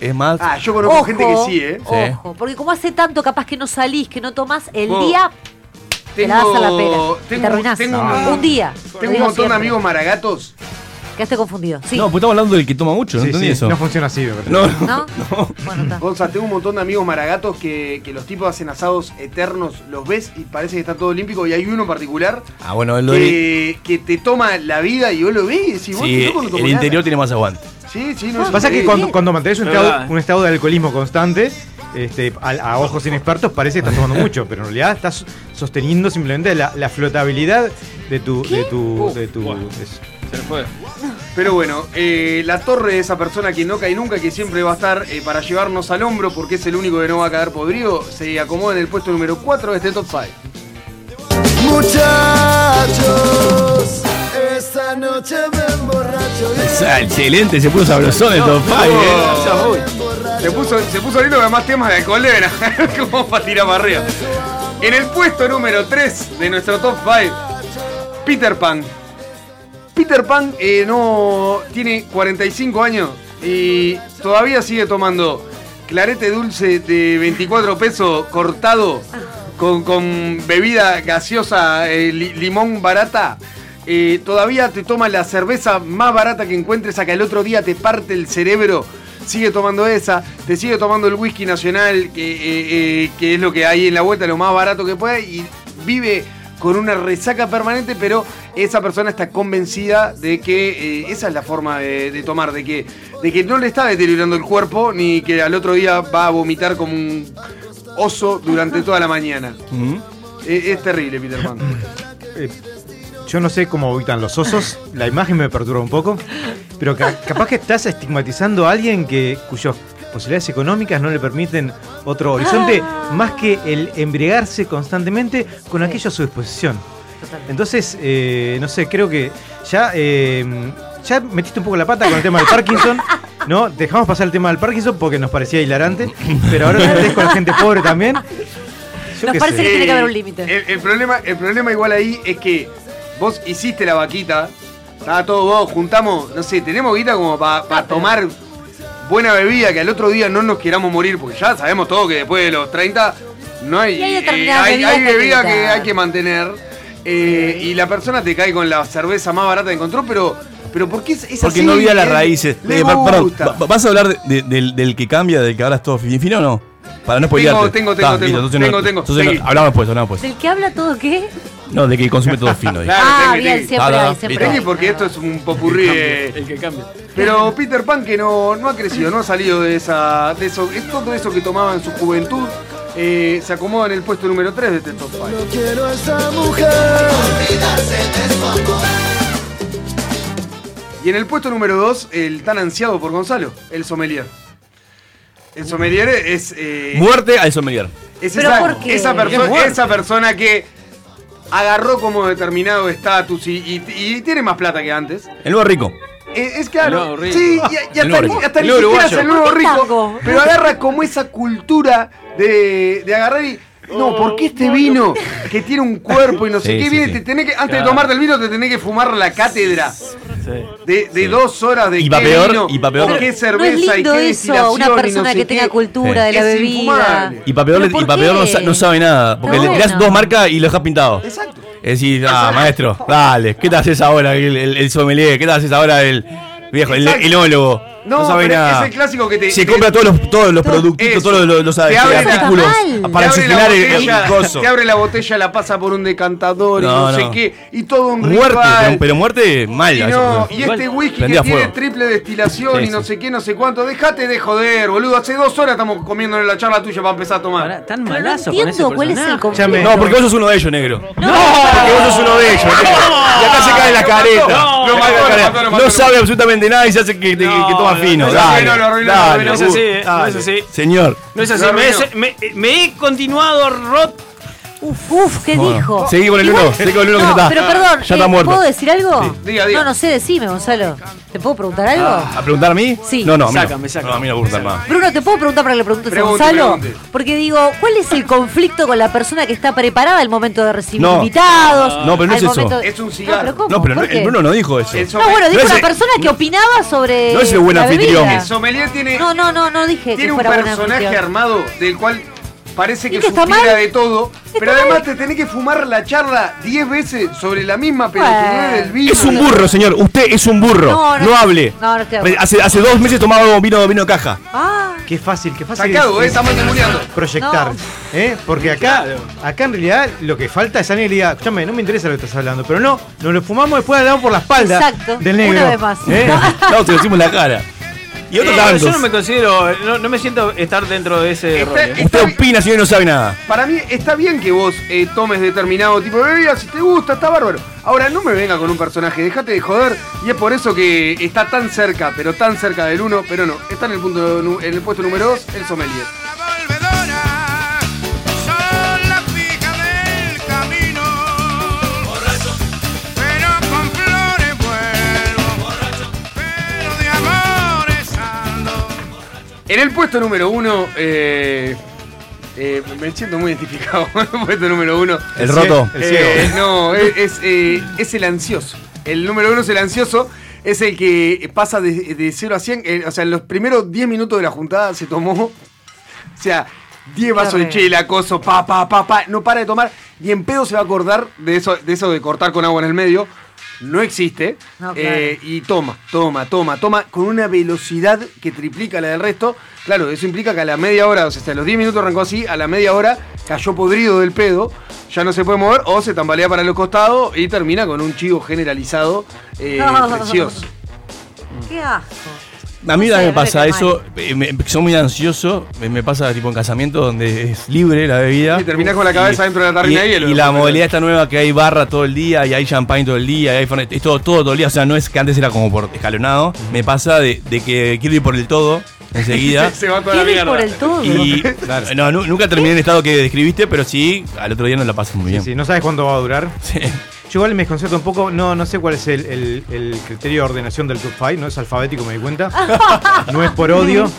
Es más.
Ah, yo conozco
Ojo,
gente que sí, ¿eh?
Sí.
Ojo, porque como hace tanto capaz que no salís, que no tomás, el día te la das a la pera. y
tengo-
te arruinás.
tengo
un,
un-
día.
Tengo un montón de amigos maragatos.
Quedaste confundido. Sí.
No, pues estamos hablando del que toma mucho, ¿no
Sí,
entendí
sí,
eso?
no funciona así, parece.
No, no.
¿No? Bueno, está.
Gonza, tengo un montón de amigos maragatos que, que los tipos hacen asados eternos, los ves y parece que está todo olímpico. Y hay uno en particular
Ah, bueno,
que, que te toma la vida y vos lo ves y vos
Sí,
no
el interior
nada.
tiene más aguante.
Sí, sí, no es
Pasa que cuando, cuando mantenés un
¿Verdad?
estado, un estado de alcoholismo constante, este, a, a ojos inexpertos parece que estás tomando *laughs* mucho, pero en realidad estás sosteniendo simplemente la, la flotabilidad de tu. De tu, de tu es-
Se le fue.
Pero bueno, eh, la torre de esa persona que no cae nunca, que siempre va a estar eh, para llevarnos al hombro porque es el único que no va a caer podrido, se acomoda en el puesto número 4 de este top 5.
Muchachos, esta noche me emborracho.
Excelente, se puso sabrosón el top 5, ¿eh?
Se puso, se puso lindo que más temas de alcohol *laughs* como para tirar para arriba. En el puesto número 3 de nuestro top 5, Peter Pan. Peter Pan eh, no tiene 45 años y todavía sigue tomando clarete dulce de 24 pesos cortado con, con bebida gaseosa, eh, li- limón barata. Eh, todavía te toma la cerveza más barata que encuentres a que el otro día te parte el cerebro. Sigue tomando esa, te sigue tomando el whisky nacional, que, que es lo que hay en la vuelta, lo más barato que puede, y vive con una resaca permanente, pero esa persona está convencida de que eh, esa es la forma de, de tomar, de que, de que no le está deteriorando el cuerpo, ni que al otro día va a vomitar como un oso durante toda la mañana. Eh, es terrible, Peter Pan. *laughs*
eh, yo no sé cómo habitan los osos, la imagen me perturba un poco, pero ca- capaz que estás estigmatizando a alguien que cuyas posibilidades económicas no le permiten otro horizonte más que el embriagarse constantemente con aquello a su disposición. Entonces, eh, no sé, creo que ya, eh, ya metiste un poco la pata con el tema del Parkinson, ¿no? Dejamos pasar el tema del Parkinson porque nos parecía hilarante, pero ahora metés con la gente pobre también. Yo
Nos parece
sé.
que tiene que haber un límite.
El, el problema, el problema igual ahí es que vos hiciste la vaquita, estaba todo vos, juntamos, no sé, tenemos guita como para tomar buena bebida, que al otro día no nos queramos morir, porque ya sabemos todo que después de los 30 no hay,
Y hay
eh, hay,
bebidas
hay
que hay que
bebida que hay que mantener. eh, y la persona te cae con la cerveza más barata que encontró, pero, pero ¿por qué es, es
Porque
así?
no vio las
Él-
raíces.
le
Eh, perdón, ¿vas a hablar de- de- del, del que cambia, del que ahora es todo fin fino o no? Para no spoilearte.
tengo, tengo,
Ta,
tengo,
listo, entonces no-
tengo, tengo.
entonces no-
Seguí.
hablamos después, hablamos después.
¿Del que habla todo qué?
No, de que consume todo fino.
Claro,
Ah,
tengo,
bien,
tengo.
siempre
Ah,
hay, siempre
Tengo,
hay.
porque esto es un popurrí. eh,
El que cambia.
Pero Peter Pan que no, no ha crecido, no ha salido de esa. de eso, es todo eso que tomaba en su juventud. eh, se acomoda en el puesto número 3 de este top 5.
Quiero a esa mujer.
Y en el puesto número 2, el tan ansiado por Gonzalo, el sommelier. El sommelier es. eh,
Muerte al sommelier.
es
¿Pero
esa,
por qué?
esa, perso-
¿Qué muerte?
esa persona que agarró como determinado estatus y, y- y tiene más plata que antes.
El nuevo rico.
Eh, es claro.
El nuevo rico.
Sí, y, y
El
hasta,
nuevo rico.
hasta
El
ni siquiera es el nuevo
¿Por qué
rico. Pero agarra como esa cultura de, de agarrar y. No, porque este vino que tiene un cuerpo y no sé qué
sí,
viene,
sí.
te tenés que, antes
Claro.
de tomarte el vino, te tenés que fumar la cátedra
Sí.
de, de dos horas de
Y
qué
va peor,
vino,
y va peor.
qué
No es
cerveza y
lindo
qué
eso, una
no
persona
sé
que tenga
qué.
cultura de la
Es
bebida.
infumable.
Y para peor,
¿Pero
y
por
pa' peor no, no sabe nada. Porque
No,
le tirás
bueno.
dos marcas y lo dejas pintado.
Exacto.
Es decir, ah, maestro, dale, ¿qué te haces ahora el, el, el sommelier? ¿Qué te haces ahora el viejo, el enólogo? No,
No,
sabe
pero
nada.
es el clásico que te.
Se
te-
compra todos los, todos los productitos, todos los, los,
Te abre la-
artículos para oxigenar el, el coso.
Te abre la botella, la pasa por un decantador y
No,
no, sé
no.
qué. Y todo un
Muerte, pero, pero muerte mal.
Y,
a
no, y este whisky que tiene
fuego.
triple destilación
Sí,
y no sé qué, no sé cuánto. Déjate de joder, boludo. Hace dos horas estamos comiendo en la charla tuya para empezar a tomar.
Pará, tan
Pero no
malazo con ese
entiendo cuál es el
No, porque vos sos uno de ellos, negro. No, porque vos sos uno de ellos. negro. y acá se cae la careta. No, no sabe absolutamente nada y se hace
No,
que toma
no,
fino.
no,
dale,
no, lo arruinó, lo
dale,
arruinó.
No es así, eh, no es
dale.
así.
Señor.
No es así, me he continuado rot.
Uf, uf, ¿qué
Bueno,
dijo?
seguí con el
Igual-
uno, seguí con el uno que
no,
ya está.
pero perdón,
Ya
eh,
está muerto.
¿puedo decir algo?
Sí.
Diga, diga.
No, no sé, decime, Gonzalo. ¿Te puedo preguntar algo?
¿A preguntar a mí?
Sí.
No, no, a mí no.
Sácame, sácame.
No, a mí no me gusta más.
Bruno, ¿te puedo preguntar para que le preguntes
Pregunte,
a Gonzalo?
pregunte.
Porque digo, ¿cuál es el conflicto con la persona que está preparada al momento de recibir
No.
invitados?
No, pero no es eso.
Es un
No,
cigarro.
pero ¿cómo?
No, pero no, el Bruno no dijo eso.
El
No, bueno, dijo
No
una persona que opinaba sobre
No es el buen anfitrión.
El sommelier tiene,
No, no, no, no dije que
tiene un personaje armado del cual parece que
¿Y que está
supiera
mal?
de todo.
¿Está
Pero
mal?
además te tenés que fumar la charla 10 veces sobre la misma pelotudez
Bueno.
del vino.
Es un burro, señor. Usted es un burro.
No,
No,
no.
hable.
No, no estoy.
Hace, hace dos meses tomaba vino, vino caja.
Ah,
Qué fácil, qué fácil.
Sacado,
es-
eh, estamos
proyectar. ¿eh? Porque acá, acá en realidad lo que falta es alguien que le diga, escúchame, no me interesa lo que estás hablando, pero no, nos lo fumamos después hablamos por la espalda
Exacto,
del negro.
una vez más.
¿eh? *laughs*
No, te lo decimos en la cara. Y otros
Eh,
tantos.
yo no me considero, no, no me siento estar dentro de ese
Está-
rol. eh.
Usted opina, señor, y no sabe nada.
Para mí está bien que vos eh, tomes determinado tipo de bebida, si te gusta, está bárbaro. Ahora no me venga con un personaje, déjate de joder. Y es por eso que está tan cerca, pero tan cerca del uno, pero no. Está en el punto nu- en el puesto número 2, el sommelier. En el puesto número 1, eh, eh, me siento muy identificado *laughs* con el puesto número 1.
El roto.
El ciego.
no, es, es, eh, es el ansioso. El número 1 es el ansioso. Es el que pasa de, de 0 a 100. eh, o sea, en los primeros 10 minutos de la juntada se tomó. *laughs* O sea, 10 vasos de chela, coso, pa, pa, pa, pa. No para de tomar. Y en pedo se va a acordar de eso, de eso de cortar con agua en el medio. No existe.
No, claro.
Eh, y toma, toma, toma, toma. Con una velocidad que triplica la del resto. Claro, eso implica que a la media hora, o sea, a los 10 minutos arrancó así, a la media hora cayó podrido del pedo. Ya no se puede mover o se tambalea para los costados y termina con un chivo generalizado eh,
No. *laughs*
precioso.
qué asco.
A mí también me pasa eso. eh, me- soy muy ansioso. Me, me pasa tipo en casamiento donde es libre la bebida.
Y terminás con la cabeza dentro de la tarrina
y,
de hielo.
y la modalidad está nueva que hay barra todo el día y hay champagne todo el día y hay fernet, es todo, todo todo el día. O sea, no es que antes era como por escalonado. Me pasa de, de que quiero ir por el todo enseguida. *laughs*
Se va toda la
por el todo.
Y *laughs* no, nunca terminé en el estado que describiste, pero sí, al otro día no la pasé muy
Sí,
bien.
sí, no sabes cuándo va a durar. *laughs*
Sí.
Yo igual me desconcierto un poco, no, no sé cuál es el, el- el criterio de ordenación del top 5, no es alfabético, me di cuenta. *laughs* No es por odio,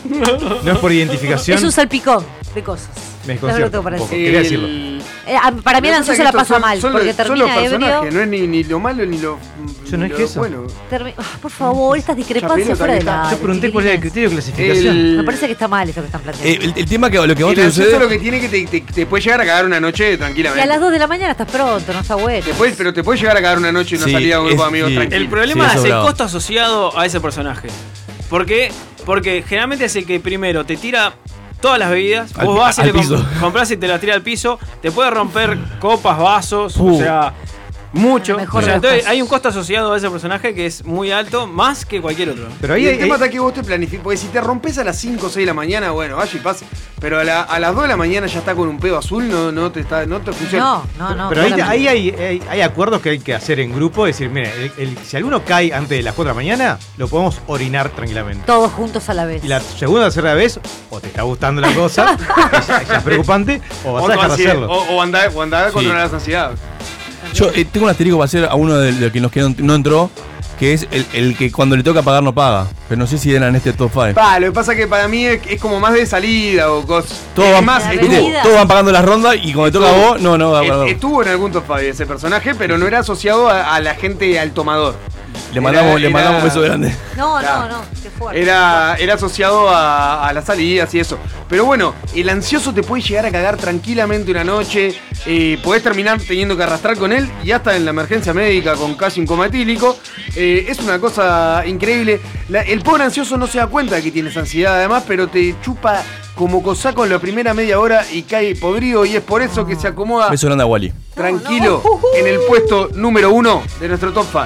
no es por identificación.
Es un salpicón de cosas.
Me desconcierta
tengo
un
para
poco,
decir.
quería
El-
decirlo.
Eh, para mí el
que
ansioso
que
la pasa
son-
mal,
son
porque
los- son
termina
los personajes,
ebrio.
no es ni, ni lo malo ni lo.
Yo no es
lo
eso.
Bueno.
termi- Ah, por favor, estas discrepancias fuera de la.
Yo pregunté cuál era el criterio de clasificación.
El-
Me parece que está mal esto que están planteando.
Eh, el, el tema que lo que vos
El
te sucede.
lo que tiene que te, te- te puede llegar a cagar una noche
y
tranquilamente.
a las 2 de la mañana estás pronto, no está bueno.
Te puede- pero te puede llegar a cagar una noche y no
Sí,
salir a un grupo de amigos
sí.
tranquilo.
El problema
Sí, eso
es el
bravo.
costo asociado a ese personaje. ¿Por qué? Porque generalmente es el que primero te tira todas las bebidas,
Al
vos vas y le comp- compras y te las tira al piso, te puede romper copas, vasos,
Uh.
o sea, mucho.
Mejor
O sea, entonces
casos.
hay un costo asociado a ese personaje que es muy alto, más que cualquier otro.
Pero
Y
ahí
el
hay-
tema está que vos te planificas. Porque si te rompes a las 5 o 6 de la mañana, bueno, vaya y pase. Pero a, la- a las 2 de la mañana ya está con un pedo azul, no, no, te, está, no te funciona.
No, no, no.
Pero ahí, hay, hay- hay acuerdos que hay que hacer en grupo. Es decir, mire, el- el- si alguno cae antes de las 4 de la mañana, lo podemos orinar tranquilamente.
Todos juntos a la vez.
Y la segunda o tercera vez, o te está gustando la cosa, *laughs* ya es preocupante, o vas
O,
a dejar de hacerlo.
o, o andar, o andar a
Sí.
controlar las ansiedades.
Yo eh, tengo un asterisco para hacer a uno de, de que nos quedó, no entró, que es el, el que cuando le toca pagar no paga. Pero no sé si era en este top 5.
Pa, lo que pasa es que para mí es, es como más de salida o cosas.
Todos van,
más,
La
estuvo,
¿viste?
bebida.
Todos van pagando las rondas y cuando le toca a vos, no, no, va a pagar.
estuvo en algún top 5 ese personaje, pero no era asociado a, a la gente al tomador.
Le mandamos,
era-
le mandamos un beso grande.
No, no, no. Qué fuerte.
Era, era asociado a, a las salidas y eso. Pero bueno, el ansioso te puede llegar a cagar tranquilamente una noche. Eh, podés terminar teniendo que arrastrar con él y hasta en la emergencia médica con casi un coma etílico. Eh, es una cosa increíble. La- el pobre ansioso no se da cuenta de que tienes ansiedad además, pero te chupa como cosaco en la primera media hora y cae podrido y es por eso que se acomoda
Beso grande a Wally.
tranquilo en el puesto número uno de nuestro top 5.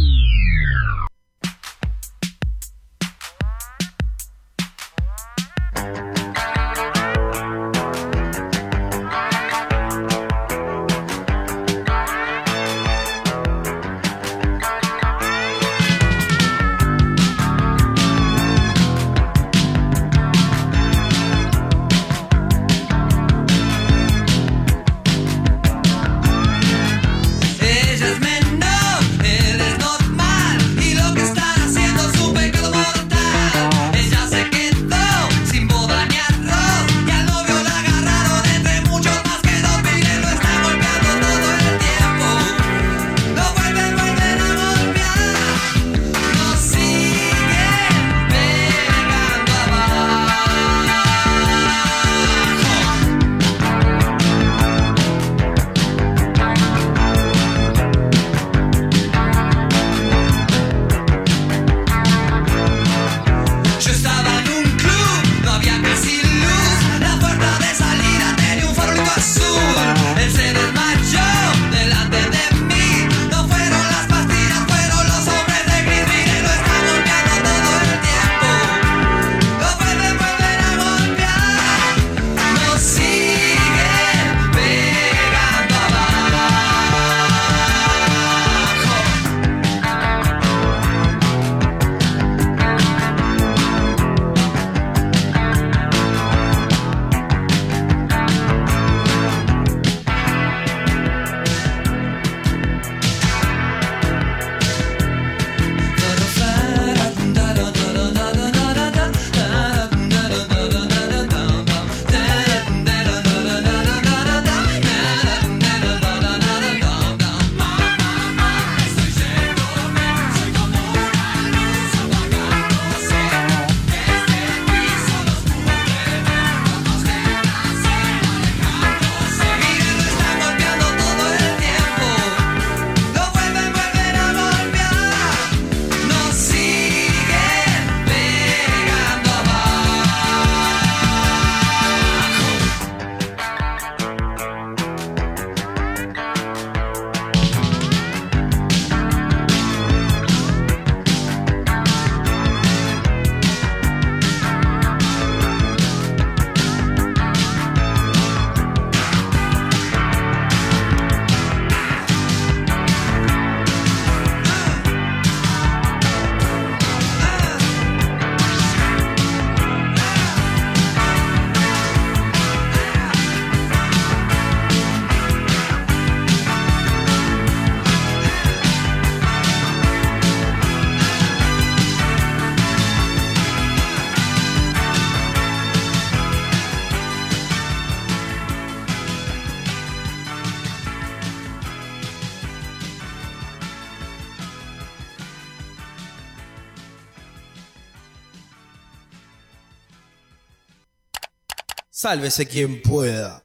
Sálvese quien pueda.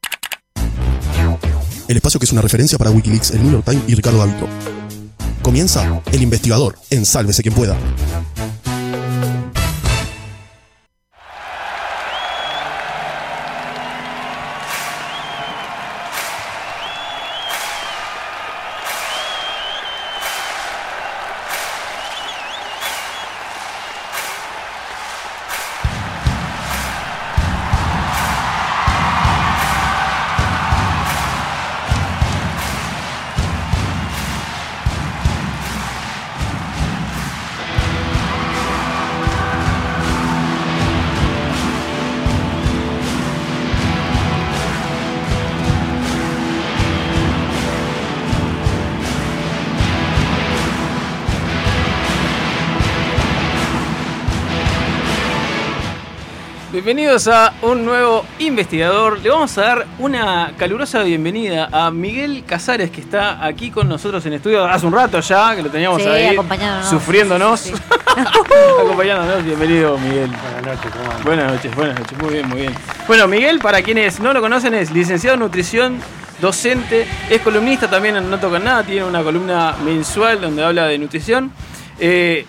El espacio que es una referencia para Wikileaks, el New York Times y Ricardo Gavito. Comienza El Investigador en Sálvese quien pueda.
Bienvenidos a un nuevo investigador. Le vamos a dar una calurosa bienvenida a Miguel Casares, que está aquí con nosotros en estudio hace un rato ya, que lo teníamos
Sí,
ahí
acompañándonos.
sufriéndonos. *laughs* *laughs* acompañándonos. Bienvenido, Miguel.
Buenas noches, ¿cómo andan?
Buenas noches, buenas noches. Muy bien, muy bien. Bueno, Miguel, para quienes no lo conocen, es licenciado en nutrición, docente, es columnista también en No Tocan Nada, tiene una columna mensual donde habla de nutrición. Eh,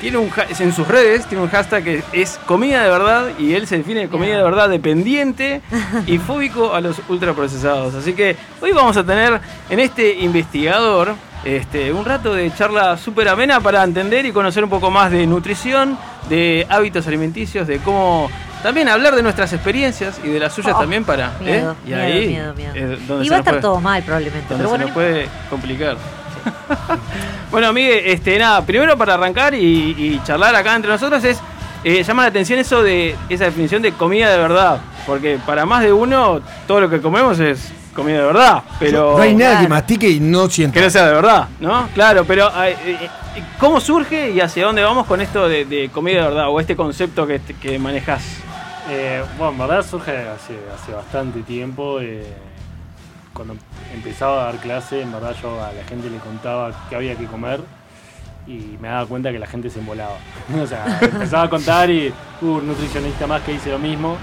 tiene un en sus redes tiene un hashtag que es comida de verdad y él se define de comida de verdad dependiente y *laughs* fóbico a los ultraprocesados. Así que hoy vamos a tener en este investigador este, un rato de charla súper amena para entender y conocer un poco más de nutrición, de hábitos alimenticios, de cómo también hablar de nuestras experiencias y de las suyas
Oh,
también para. ¿eh?
miedo,
Y
miedo,
ahí
miedo, miedo.
es donde
Y va a estar
puede-
todo mal probablemente.
donde
Pero
se
bueno,
nos puede complicar. *laughs* bueno, Miguel, este, nada, primero para arrancar y, y charlar acá entre nosotros es eh, llama la atención eso de esa definición de comida de verdad, porque para más de uno todo lo que comemos es comida de verdad, pero
No hay nada que mastique y no sienta.
que no sea de verdad, ¿no? Claro, pero eh, eh, ¿cómo surge y hacia dónde vamos con esto de, de comida de verdad o este concepto que, que manejas?
Eh, bueno, en verdad surge hace, hace bastante tiempo. eh, cuando empezaba a dar clase, en verdad yo a la gente le contaba qué había que comer y me daba cuenta que la gente se embolaba. *laughs* o sea, empezaba a contar y hubo un nutricionista más que hice lo mismo.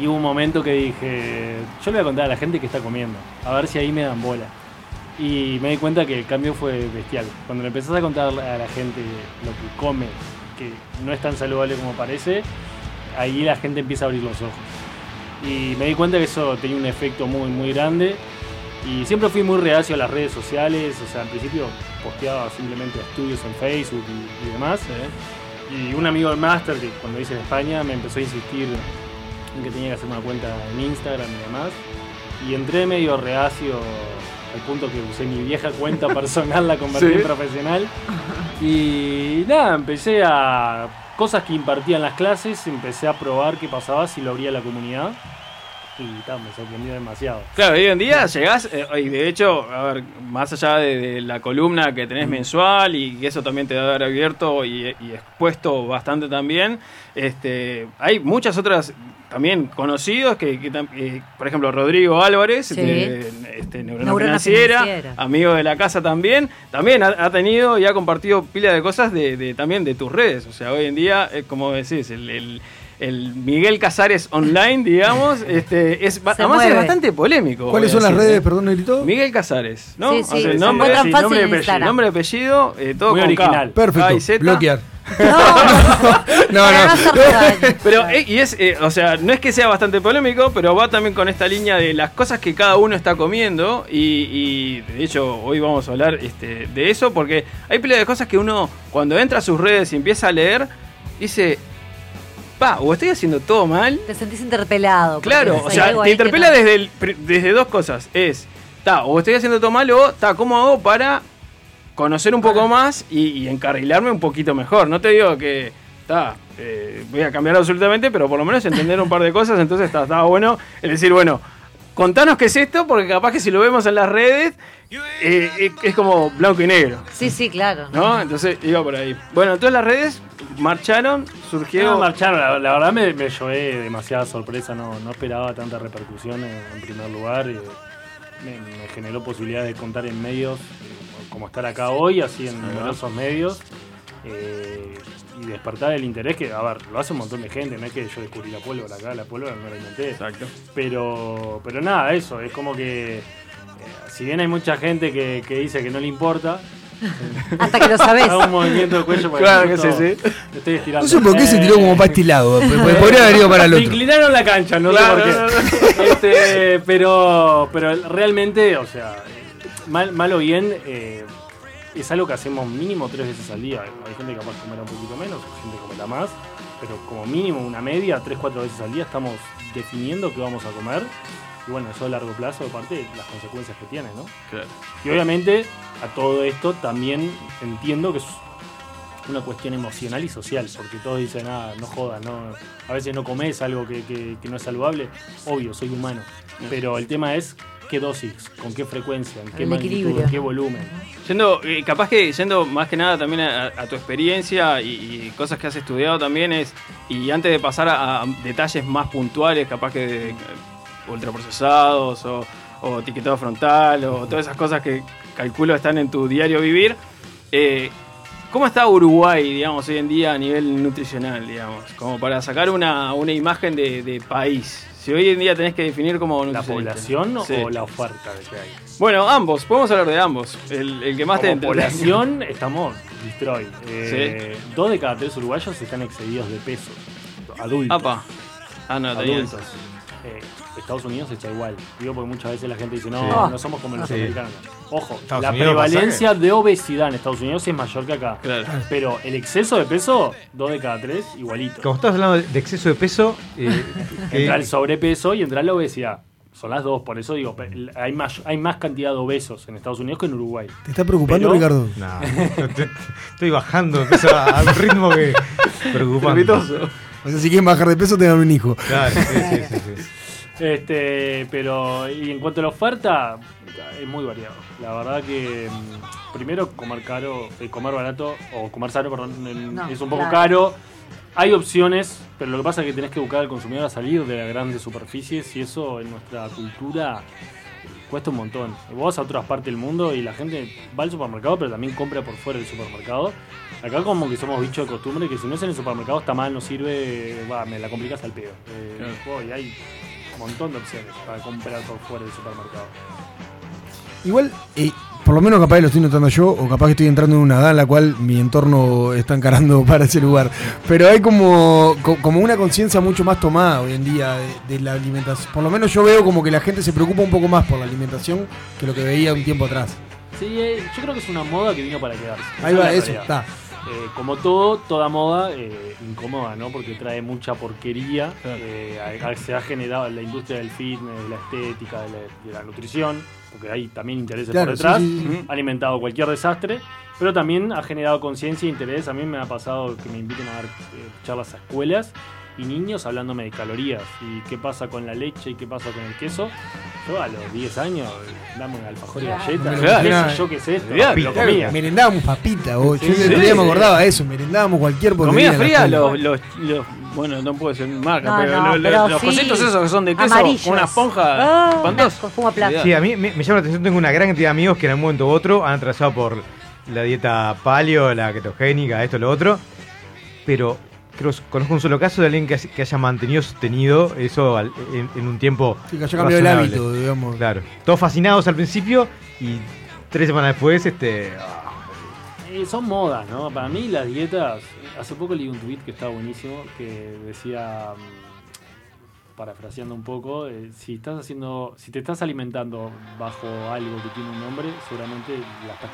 Y hubo un momento que dije, yo le voy a contar a la gente que está comiendo, a ver si ahí me dan bola. Y me di cuenta que el cambio fue bestial. Cuando le empezás a contar a la gente lo que come, que no es tan saludable como parece, ahí la gente empieza a abrir los ojos. Y me di cuenta que eso tenía un efecto muy, muy grande. Y siempre fui muy reacio a las redes sociales, o sea, al principio posteaba simplemente estudios en Facebook y, y demás. Y un amigo del máster, que cuando hice en España, me empezó a insistir en que tenía que hacer una cuenta en Instagram y demás. Y entré medio reacio al punto que usé mi vieja cuenta *laughs* personal, la convertí
Sí.
en profesional. Y nada, empecé a. Cosas que impartía en las clases, empecé a probar qué pasaba si lo abría la comunidad. Y ta, me sorprendió demasiado.
Claro, hoy en día llegás, eh, y de hecho, a ver, más allá de, de la columna que tenés mensual y que eso también te va a haber abierto y, y expuesto bastante también, este, hay muchas otras también conocidos que, que eh, por ejemplo, Rodrigo Álvarez,
Sí.
de este, Neurona,
Neurona
Financiera,
Financiera.
amigo de la casa también, también ha, ha tenido y ha compartido pila de cosas de, de- también de tus redes. O sea, hoy en día, es como decís, el, el- el Miguel Casares online, digamos, este, es, además es bastante polémico.
¿Cuáles son las redes,
¿eh?
perdón, Negrito?
Miguel Casares, ¿no?
Sí, sí,
nombre, sí,
fácil
nombre, y apellido, nombre eh, todo
Muy
con K.
original.
K
Perfecto. Bloquear. *laughs* *laughs*
No,
No, no. *laughs*
Pero, eh, y es, eh, o sea, no es que sea bastante polémico, pero va también con esta línea de las cosas que cada uno está comiendo. Y, y, de hecho, hoy vamos a hablar este, de eso, porque hay pila de cosas que uno, cuando entra a sus redes y empieza a leer, dice, pa, o estoy haciendo todo mal.
Te sentís interpelado.
Claro, o sea, te interpela
no-
desde, el desde dos cosas. Es, ta, o estoy haciendo todo mal o, ta, ¿cómo hago para conocer un poco más y, y encarrilarme un poquito mejor? No te digo que, ta, eh, voy a cambiar absolutamente, pero por lo menos entender un par de cosas, entonces está, estaba bueno el decir, bueno, contanos qué es esto, porque capaz que si lo vemos en las redes, eh, es, es como blanco y negro.
Sí, sí, claro.
¿No? Entonces iba por ahí. Bueno, entonces las redes marcharon, surgió.
No, marcharon, la, la verdad me, me llevé demasiada sorpresa, no, no esperaba tanta repercusión en, en primer lugar. eh, me, me generó posibilidad de contar en medios, eh, como estar acá hoy, así en numerosos medios. eh, y despertar el interés que, a ver, lo hace un montón de gente, no es que yo descubrí la pólvora acá, la pólvora no la inventé.
Exacto.
Pero, pero nada, eso, es como que, eh, si bien hay mucha gente que, que dice que no le importa, *laughs*
Hasta que lo sabés.
Hago un movimiento de cuello para
Claro que sí, sí.
Estoy estirando.
No sé por qué se tiró como para este lado. porque Podría haber ido para el otro.
inclinaron la cancha, no
Claro,
sé
no,
por qué. Este, pero, pero realmente, o sea, mal, mal o bien, eh, es algo que hacemos mínimo tres veces al día. Hay gente que capaz comerá un poquito menos, hay gente que comerá más, pero como mínimo una media, tres, cuatro veces al día estamos definiendo qué vamos a comer. Y bueno, eso a largo plazo, aparte las consecuencias que tiene, ¿no?
Claro.
Y obviamente a todo esto también entiendo que es una cuestión emocional y social, porque todos dicen, ah, no jodas, no, a veces no comes algo que, que- que no es saludable, obvio, soy humano, pero el tema es qué dosis, con qué frecuencia, en qué
El
magnitud,
equilibrio.
en qué volumen.
Yendo, eh, capaz que yendo más que nada también a, a tu experiencia y, y cosas que has estudiado también es, y antes de pasar a, a detalles más puntuales, capaz que de, eh, ultraprocesados o, o etiquetado frontal o todas esas cosas que calculo están en tu diario vivir, eh, ¿cómo está Uruguay, digamos, hoy en día a nivel nutricional, digamos? Como para sacar una, una imagen de, de país. Si hoy en día tenés que definir como
¿La población
Sí.
o la oferta de que hay?
Bueno, ambos, podemos hablar de ambos. El, el que más te
Como
entretenga.
población estamos destroy. Eh, Dos de cada tres uruguayos están excedidos de peso. Adultos.
Apa. Ah, no,
adultos. Eh, Estados Unidos está igual. Digo porque muchas veces la gente dice, no,
Sí.
no somos como los
Sí.
americanos. Ojo,
Estados
la
Unidos
prevalencia de obesidad en Estados Unidos es mayor que acá.
Claro.
Pero el exceso de peso, dos de cada tres, igualito.
Como estás hablando de exceso de peso, eh, *laughs*
Entra el sobrepeso y entra la obesidad. Son las dos, por eso digo, hay más, hay más cantidad de obesos en Estados Unidos que en Uruguay.
¿Te está preocupando,
Pero-
Ricardo?
No, estoy bajando de peso a a un ritmo que *laughs* preocupante.
O sea, si quieren bajar de peso, tengan un hijo.
Claro, sí, sí, sí, sí. *laughs*
Este, pero y en cuanto a la oferta, es muy variado. La verdad que mm, primero comer caro, eh, comer barato o comer sano, perdón,
No,
es un poco
claro.
caro. Hay opciones, pero lo que pasa es que tenés que educar al consumidor a salir de las grandes superficies y eso en nuestra cultura cuesta un montón. Vos vas a otras partes del mundo y la gente va al supermercado, pero también compra por fuera del supermercado. Acá como que somos bichos de costumbre, que si no es en el supermercado está mal, no sirve, va, me la complicas al pedo. Eh, oh, y hay un montón de opciones para comprar por fuera del supermercado.
Igual, eh, por lo menos capaz que lo estoy notando yo, o capaz que estoy entrando en una edad en la cual mi entorno está encarando *laughs* para ese lugar. Pero hay como, co- como una conciencia mucho más tomada hoy en día de, de la alimentación. Por lo menos yo veo como que la gente se preocupa un poco más por la alimentación que lo que veía un tiempo atrás.
Sí, eh, yo creo que es una moda que vino para quedarse.
Ahí va, eso,
realidad. Eh, como todo, toda moda eh, incomoda, ¿no? Porque trae mucha porquería. eh, a- a- se ha generado la industria del fitness, de la estética, de la, de la nutrición, porque hay también intereses
Claro,
por detrás.
sí, sí, sí.
Ha alimentado cualquier desastre, pero también ha generado conciencia e interés. A mí me ha pasado que me inviten a dar eh, charlas a escuelas y niños hablándome de calorías y qué pasa con la leche y qué pasa con el queso. Yo a los 10 años, dame un alfajor y galleta.
Claro.
¿Qué sé yo qué es esto? Lo comía.
Merendábamos papita, vos. Yo
Sí,
otro
sí.
día me acordaba de eso, merendábamos cualquier porquería
Comida fría, los, los, los- Bueno, no puedo decir marca,
No,
pero,
no,
lo-
pero
los
sí.
cositos esos que son de queso
Amarillos.
con una esponja espantosa.
con fuma plata.
Sí, a mí me, me llama la atención. Tengo una gran cantidad de amigos que en un momento u otro han atrasado por la dieta paleo, la ketogénica, esto, lo otro. Pero creo conozco un solo caso de alguien que, haya mantenido sostenido eso al- en, en un tiempo.
Sí, que haya cambiado el
razonable.
hábito, digamos.
Claro. Todos fascinados al principio y tres semanas después, este.
Eh, son modas, ¿no? Para mí las dietas, hace poco leí un tweet que estaba buenísimo que decía, mm, parafraseando un poco, eh, si estás haciendo, si te estás alimentando bajo algo que tiene un nombre, seguramente la estás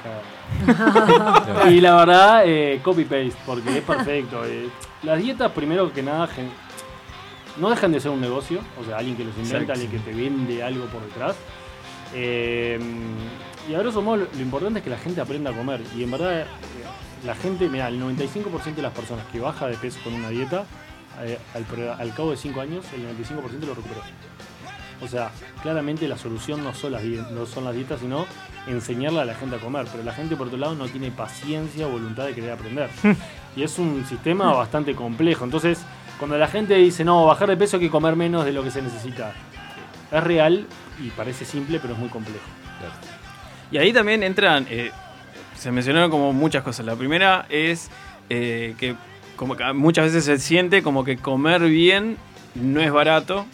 cagando. *laughs* y la verdad, eh, copy paste, porque es perfecto. eh. Las dietas, primero que nada, no dejan de ser un negocio, o sea, alguien que los inventa,
Exacto.
alguien que te vende algo por detrás. Y a grosso modo, lo, importante es que la gente aprenda a comer. Y en verdad, la gente, mira, el 95% de las personas que baja de peso con una dieta, al, al cabo de 5 años, el 95% lo recuperó. O sea, claramente la solución no son, las, no son las dietas, sino enseñarle a la gente a comer. Pero la gente, por otro lado, no tiene paciencia o voluntad de querer aprender. *laughs* y es un sistema bastante complejo. Entonces, cuando la gente dice, no, bajar de peso hay que comer menos de lo que se necesita, es real y parece simple, pero es muy complejo.
Y ahí también entran, eh, se mencionaron como muchas cosas. La primera es eh, que como que muchas veces se siente como que comer bien no es barato.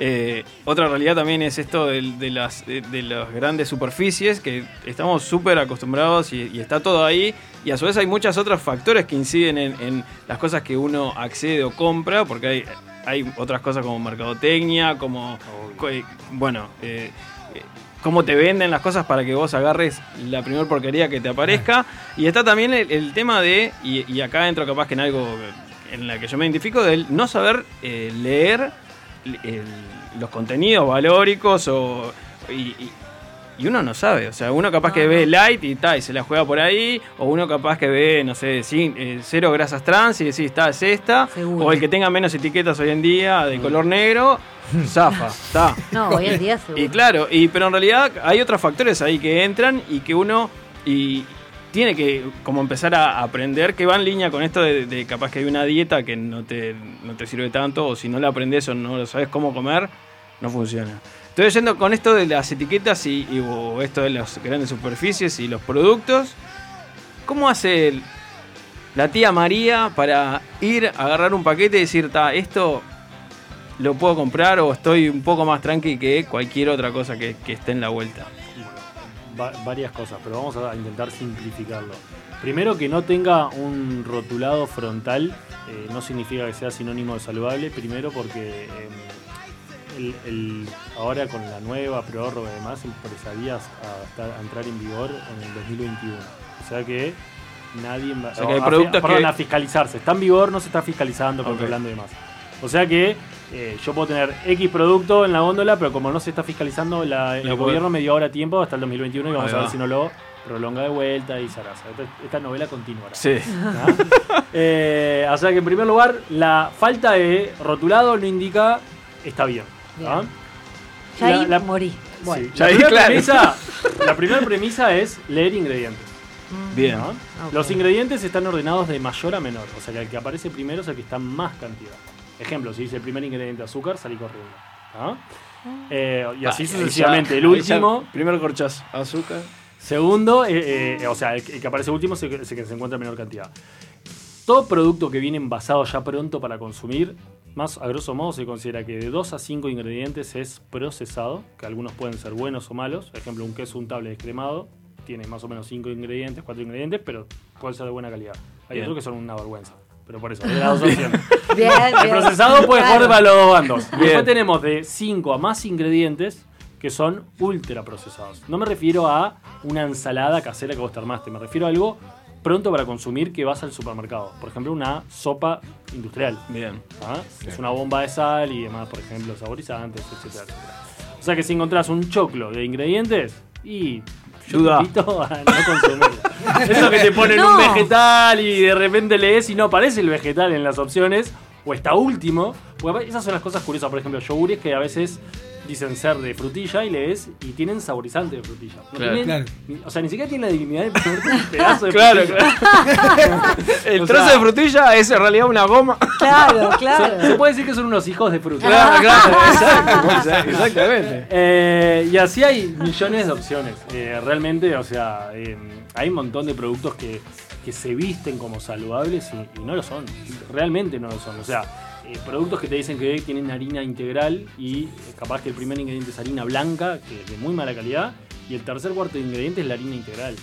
Eh, otra realidad también es esto de, las, de, de las grandes superficies, que estamos súper acostumbrados y, y está todo ahí. Y a su vez hay muchos otros factores que inciden en, en las cosas que uno accede o compra, porque hay, hay otras cosas como mercadotecnia, como, co- bueno, eh, cómo te venden las cosas para que vos agarres la primer porquería que te aparezca. Y está también el, tema de, y, acá entro capaz que en algo en la que yo me identifico, del no saber eh, leer el- los contenidos valóricos o, y- y uno no sabe, o sea, uno capaz que ve light y tal, y se la juega por ahí, o uno capaz que ve, no sé, sin, eh, cero grasas trans y decís, está, es esta, o el que tenga menos etiquetas hoy en día de color negro, *laughs* zafa, está.
No, hoy en día seguro.
Y claro, y, pero en realidad hay otros factores ahí que entran y que uno y tiene que como empezar a aprender que va en línea con esto de, de capaz que hay una dieta que no te, no te sirve tanto o si no la aprendes o no lo sabes cómo comer, no funciona. Estoy yendo con esto de las etiquetas y, o esto de las grandes superficies y los productos. ¿Cómo hace la tía María para ir a agarrar un paquete y decir, ta, esto lo puedo comprar o estoy un poco más tranqui que cualquier otra cosa que, que esté en la vuelta?
Va- varias cosas, pero vamos a intentar simplificarlo. Primero, que no tenga un rotulado frontal eh, no significa que sea sinónimo de saludable. Primero, porque eh, el- el- ahora con la nueva prórroga y demás empezaría a, estar- a entrar en vigor en el 2021. O sea que nadie va
O sea que hay
a-
productos
perdón,
que-
a fiscalizarse. Está en vigor, no se está fiscalizando, controlando y demás. O sea que eh, yo puedo tener X producto en la góndola, pero como no se está fiscalizando, la- el gobierno me dio ahora tiempo hasta el 2021 y vamos a ver si no lo prolonga de vuelta y zaraza. Esta, esta novela continuará.
Sí.
¿Ah? *laughs* Eh, o sea que en primer lugar, la falta de rotulado no indica está bien. ¿Ah?
Ya ahí
La- la-
morí. Bueno.
Sí, La, primera premisa, la primera premisa es leer ingredientes.
Bien.
¿no? Los ingredientes están ordenados de mayor a menor. O sea que el que aparece primero es el que está en más cantidad. Ejemplo, si dice el primer ingrediente azúcar, salí corriendo. ¿ah? Eh, y así
Ah, ya-
sucesivamente. el último.
primero corchazo, azúcar.
Segundo, eh, eh, o sea, el, que el que aparece último es el que, es el que se encuentra en menor cantidad. Todo producto que viene envasado ya pronto para consumir, más a grosso modo se considera que de 2 a 5 ingredientes es procesado, que algunos pueden ser buenos o malos. Por ejemplo, un queso untable descremado tiene más o menos 5 ingredientes, 4 ingredientes, pero puede ser de buena calidad. Hay
Bien.
otros que son una vergüenza. Pero por eso, *laughs* hay las dos opciones.
Bien,
El
bien.
procesado puede
Claro.
jugar para los dos bandos. Después tenemos de 5 a más ingredientes que son ultra procesados. No me refiero a una ensalada casera que vos te armaste, me refiero a algo pronto para consumir que vas al supermercado. Por ejemplo, una sopa industrial.
Bien.
¿Ah? Es una bomba de sal y demás, por ejemplo, saborizantes, etcétera, etcétera. O sea que si encontrás un choclo de ingredientes y yo
Duda.
te invito a no. *laughs* Eso que te ponen
No.
un vegetal y de repente lees y no aparece el vegetal en las opciones, o está último. Porque esas son las cosas curiosas, por ejemplo, yogures que a veces dicen ser de frutilla y lees y tienen saborizante de frutilla. No
Claro.
tienen-
Claro.
ni- o sea, ni siquiera tienen la dignidad de ponerte un *laughs* pedazo de
Claro,
frutilla.
El
O
trozo
sea,
de frutilla es en realidad una goma.
Claro, *laughs*
Se,
claro.
se puede decir que son unos hijos de fruta.
Claro, claro, *laughs* exacto, exactamente.
Eh, y así hay millones de opciones. Eh, realmente, o sea, eh, hay un montón de productos que, que se visten como saludables y, y no lo son. Realmente no lo son. O sea, eh, productos que te dicen que tienen harina integral y eh, capaz que el primer ingrediente es harina blanca, que es de muy mala calidad, y el tercer cuarto ingrediente es la harina integral.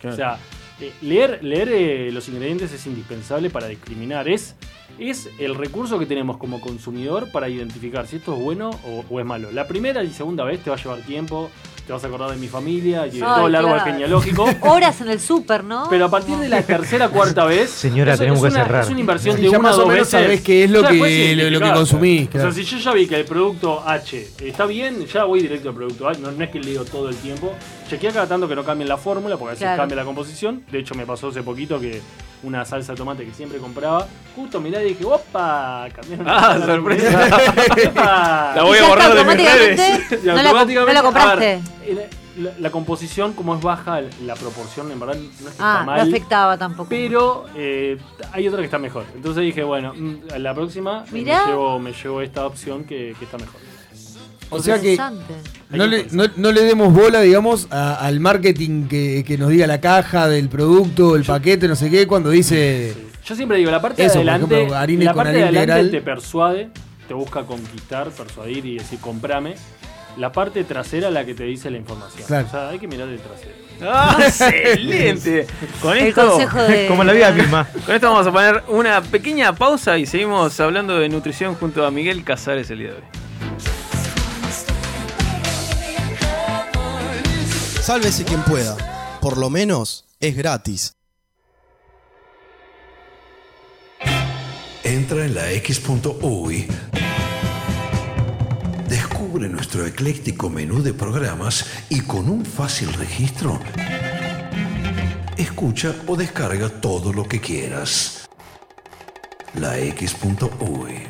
Claro.
O sea, eh, leer, leer eh, los ingredientes es indispensable para discriminar. Es, es el recurso que tenemos como consumidor para identificar si esto es bueno o, o es malo. La primera y segunda vez te va a llevar tiempo, te vas a acordar de mi familia y de
Ay,
todo el árbol
claro.
genealógico. *laughs*
Horas en el súper, ¿no?
Pero a partir de la tercera cuarta vez. *laughs*
Señora,
eso
tenemos
es
que
una,
cerrar.
Es una inversión
Sí,
de
ya
una
más
o
o
dos
menos
veces.
sabés qué es lo
Ya
que- lo- lo que consumís,
O sea, si yo ya vi que el producto H está bien, ya voy directo al producto H. No, no es que leo todo el tiempo. Chequea cada tanto que no cambien la fórmula, porque a veces
Claro.
cambia la composición. De hecho, me pasó hace poquito que una salsa de tomate que siempre compraba, justo miré y dije, ¡opa! Cambiaron
Ah,
la
sorpresa. *laughs* La voy a *laughs* borrar
está,
de mis redes. *laughs*
No la, no la compraste.
ver, la, la composición, como es baja, la proporción, en verdad, no es que
ah,
está
no
mal.
afectaba tampoco.
Pero eh, hay otra que está mejor. Entonces dije, bueno, mm, la próxima me
Mirá.
llevo, me llevo esta opción que, que está mejor.
O sea que no le, no, no le demos bola, digamos, a- al marketing que, que nos diga la caja del producto, el paquete, no sé qué, cuando dice...
Yo siempre digo, la parte
Eso,
de adelante,
ejemplo,
la
con
parte de adelante
integral.
te persuade, te busca conquistar, persuadir y decir comprame. La parte trasera es la que te dice la información.
Claro.
O sea, hay que mirar el trasero.
¡Ah, excelente! *laughs* Con
El
esto,
de-
Como la vida misma.
con esto vamos a poner una pequeña pausa y seguimos hablando de nutrición junto a Miguel Casares el día de hoy.
Sálvese quien pueda. Por lo menos es gratis.
Entra en la X.UI. Descubre nuestro ecléctico menú de programas y con un fácil registro, escucha o descarga todo lo que quieras. La X.UI.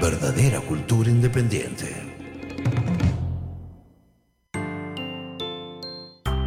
Verdadera cultura independiente.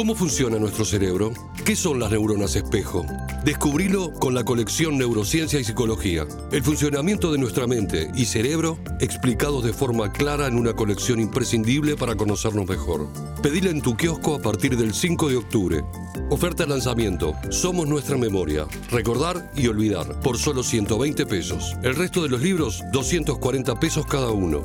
¿Cómo funciona nuestro cerebro? ¿Qué son las neuronas espejo? Descubrilo con la colección Neurociencia y Psicología. El funcionamiento de nuestra mente y cerebro explicados de forma clara en una colección imprescindible para conocernos mejor. Pedila en tu kiosco a partir del 5 de octubre. Oferta de lanzamiento. Somos nuestra memoria. Recordar y olvidar. Por solo 120 pesos. El resto de los libros, 240 pesos cada uno.